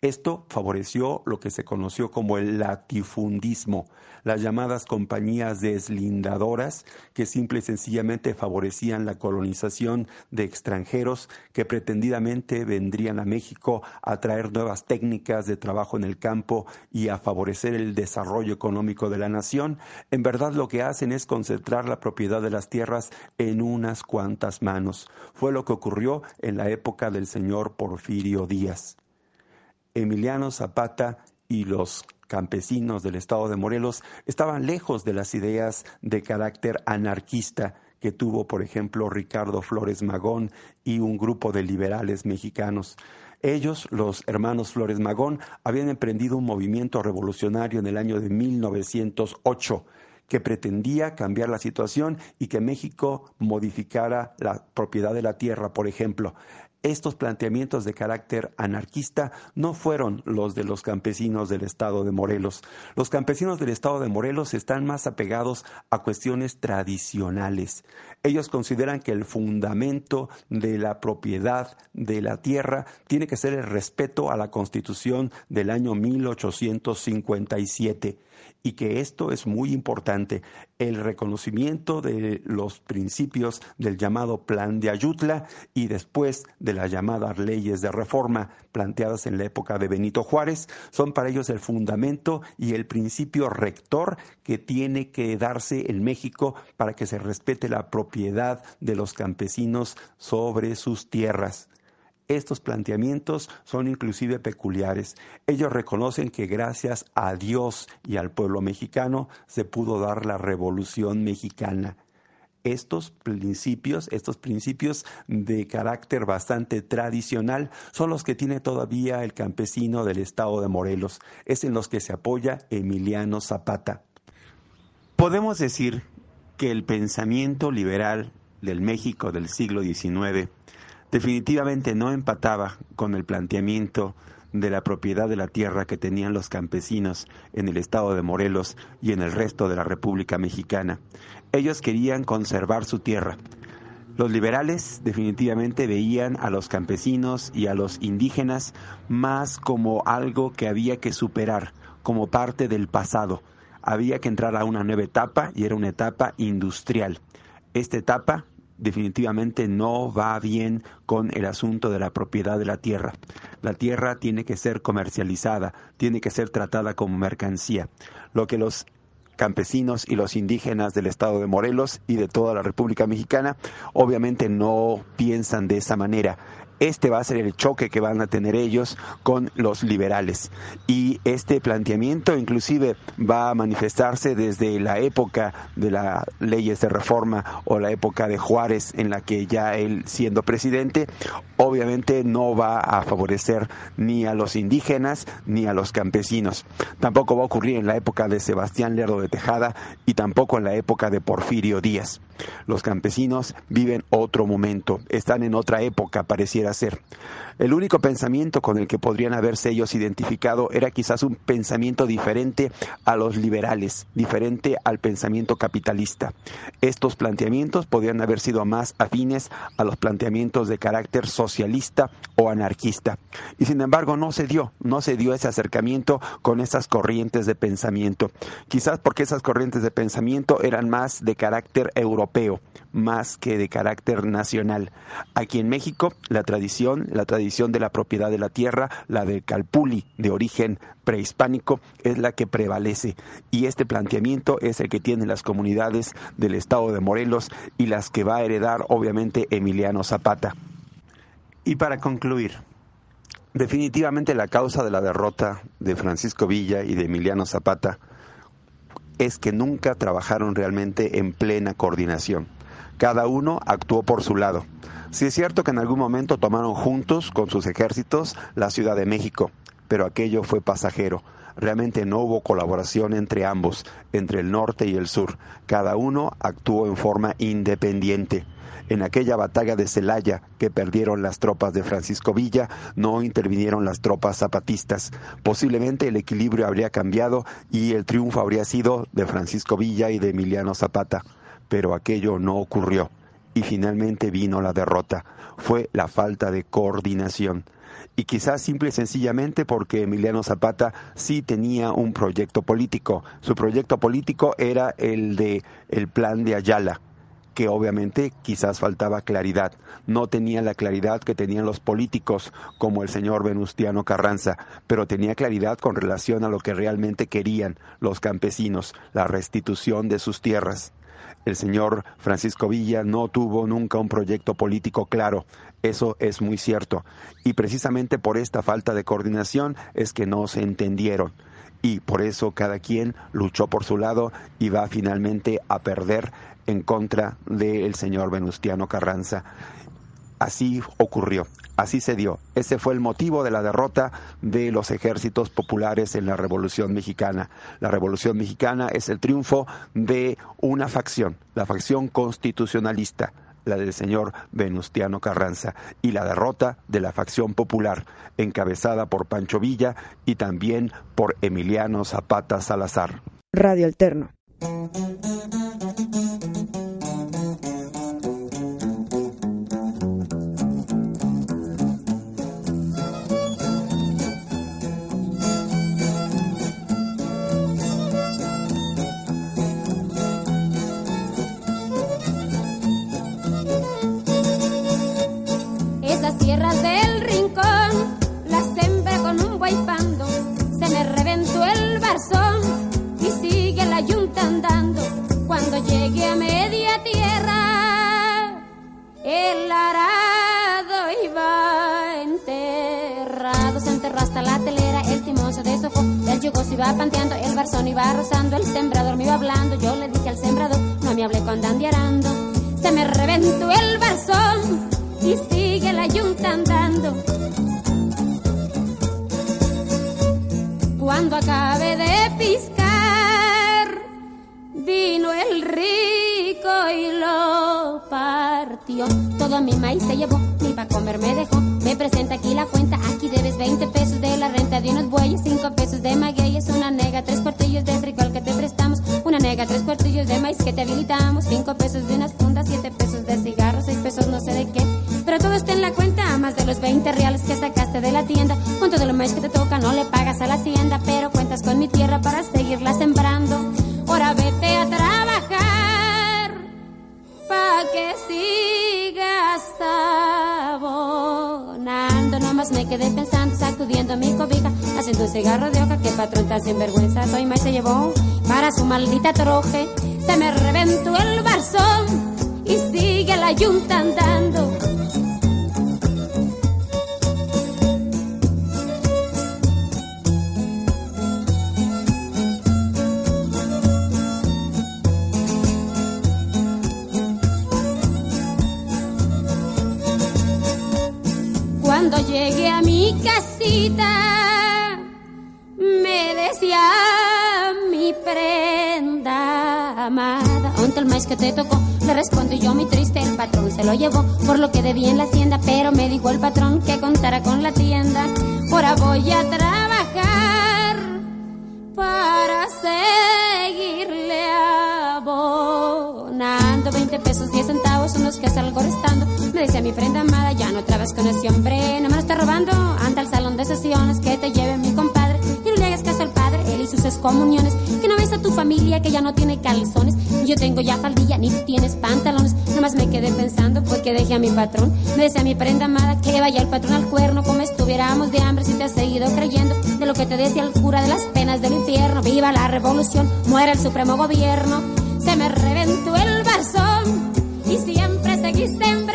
Esto favoreció lo que se conoció como el latifundismo, las llamadas compañías deslindadoras que simple y sencillamente favorecían la colonización de extranjeros que pretendidamente vendrían a México a traer nuevas técnicas de trabajo en el campo y a favorecer el desarrollo económico de la nación. En verdad lo que hacen es concentrar la propiedad de las tierras en unas cuantas manos. Fue lo que ocurrió en la época del señor Porfirio Díaz. Emiliano Zapata y los campesinos del estado de Morelos estaban lejos de las ideas de carácter anarquista que tuvo, por ejemplo, Ricardo Flores Magón y un grupo de liberales mexicanos. Ellos, los hermanos Flores Magón, habían emprendido un movimiento revolucionario en el año de 1908 que pretendía cambiar la situación y que México modificara la propiedad de la tierra, por ejemplo estos planteamientos de carácter anarquista no fueron los de los campesinos del estado de Morelos. Los campesinos del estado de Morelos están más apegados a cuestiones tradicionales. Ellos consideran que el fundamento de la propiedad de la tierra tiene que ser el respeto a la constitución del año 1857 y que esto es muy importante, el reconocimiento de los principios del llamado Plan de Ayutla y después de las llamadas leyes de reforma planteadas en la época de Benito Juárez, son para ellos el fundamento y el principio rector que tiene que darse en México para que se respete la propiedad de los campesinos sobre sus tierras. Estos planteamientos son inclusive peculiares. Ellos reconocen que gracias a Dios y al pueblo mexicano se pudo dar la revolución mexicana. Estos principios, estos principios de carácter bastante tradicional, son los que tiene todavía el campesino del estado de Morelos. Es en los que se apoya Emiliano Zapata. Podemos decir que el pensamiento liberal del México del siglo XIX definitivamente no empataba con el planteamiento de la propiedad de la tierra que tenían los campesinos en el estado de Morelos y en el resto de la República Mexicana. Ellos querían conservar su tierra. Los liberales definitivamente veían a los campesinos y a los indígenas más como algo que había que superar, como parte del pasado. Había que entrar a una nueva etapa y era una etapa industrial. Esta etapa definitivamente no va bien con el asunto de la propiedad de la tierra. La tierra tiene que ser comercializada, tiene que ser tratada como mercancía. Lo que los campesinos y los indígenas del estado de Morelos y de toda la República Mexicana obviamente no piensan de esa manera este va a ser el choque que van a tener ellos con los liberales. Y este planteamiento inclusive va a manifestarse desde la época de las leyes de reforma o la época de Juárez en la que ya él siendo presidente, obviamente no va a favorecer ni a los indígenas ni a los campesinos. Tampoco va a ocurrir en la época de Sebastián Lerdo de Tejada y tampoco en la época de Porfirio Díaz. Los campesinos viven otro momento, están en otra época, pareciera ser. El único pensamiento con el que podrían haberse ellos identificado era quizás un pensamiento diferente a los liberales, diferente al pensamiento capitalista. Estos planteamientos podrían haber sido más afines a los planteamientos de carácter socialista o anarquista. Y sin embargo no se dio, no se dio ese acercamiento con esas corrientes de pensamiento. Quizás porque esas corrientes de pensamiento eran más de carácter europeo, más que de carácter nacional. Aquí en México, la tradición, la tradición de la propiedad de la tierra, la del calpuli de origen prehispánico, es la que prevalece. Y este planteamiento es el que tienen las comunidades del estado de Morelos y las que va a heredar obviamente Emiliano Zapata. Y para concluir, definitivamente la causa de la derrota de Francisco Villa y de Emiliano Zapata es que nunca trabajaron realmente en plena coordinación. Cada uno actuó por su lado. Sí es cierto que en algún momento tomaron juntos con sus ejércitos la Ciudad de México, pero aquello fue pasajero. Realmente no hubo colaboración entre ambos, entre el norte y el sur. Cada uno actuó en forma independiente. En aquella batalla de Celaya que perdieron las tropas de Francisco Villa, no intervinieron las tropas zapatistas. Posiblemente el equilibrio habría cambiado y el triunfo habría sido de Francisco Villa y de Emiliano Zapata. Pero aquello no ocurrió y finalmente vino la derrota. Fue la falta de coordinación y quizás simple y sencillamente porque Emiliano Zapata sí tenía un proyecto político. Su proyecto político era el de el plan de Ayala, que obviamente quizás faltaba claridad. No tenía la claridad que tenían los políticos como el señor Venustiano Carranza, pero tenía claridad con relación a lo que realmente querían los campesinos, la restitución de sus tierras. El señor Francisco Villa no tuvo nunca un proyecto político claro. Eso es muy cierto. Y precisamente por esta falta de coordinación es que no se entendieron. Y por eso cada quien luchó por su lado y va finalmente a perder en contra del señor Venustiano Carranza. Así ocurrió, así se dio. Ese fue el motivo de la derrota de los ejércitos populares en la Revolución Mexicana. La Revolución Mexicana es el triunfo de una facción, la facción constitucionalista la del señor Venustiano Carranza, y la derrota de la facción popular, encabezada por Pancho Villa y también por Emiliano Zapata Salazar. Radio Alterno. Iba panteando, el barzón iba rozando, el sembrador me iba hablando. Yo le dije al sembrador, no me hable cuando ande arando. Se me reventó el barzón y sigue la yunta andando. Cuando acabe de piscar, vino el rico y lo partió. Todo mi maíz se llevó, ni pa' comer me dejó. Me presenta aquí la cuenta, aquí debes 20 pesos de la renta de unos bueyes, 5 pesos de magueyes, una nega, tres cuartillos de frijol que te prestamos, una nega, tres cuartillos de maíz que te habilitamos, 5 pesos de unas fundas, 7 pesos de cigarros, 6 pesos no sé de qué. Pero todo está en la cuenta, más de los 20 reales que sacaste de la tienda. Con todo lo más que te toca, no le pagas a la hacienda, pero cuentas con mi tierra para seguirla sembrando. Ahora vete a trabajar, pa' que sigas. Me quedé pensando, sacudiendo mi cobija, haciendo un cigarro de hoja que patrón tan sinvergüenza. Toy más se llevó para su maldita troje. Se me reventó el barzón y sigue la yunta andando. Cuando llegué a mi casita, me decía mi prenda amada, onta el maíz que te tocó, Le respondo yo muy triste, el patrón se lo llevó. Por lo que debía en la hacienda, pero me dijo el patrón que contara con la tienda. Ahora voy a trabajar para seguirle abonando 20 pesos 10 centavos son los que salgo restando. Me decía mi prenda amada, ya no trabas con ese hombre, no me lo está robando. Anda al salón de sesiones que te lleve mi compadre y no le hagas caso al padre, él y sus excomuniones. Que no ves a tu familia que ya no tiene calzones. Yo tengo ya faldilla, ni tienes pantalones. Nomás me quedé pensando, pues que dejé a mi patrón. Me decía mi prenda amada que vaya el patrón al cuerno, como estuviéramos de hambre si te has seguido creyendo de lo que te decía el cura de las penas del infierno. Viva la revolución, muera el supremo gobierno. Se me reventó el y siempre seguiste en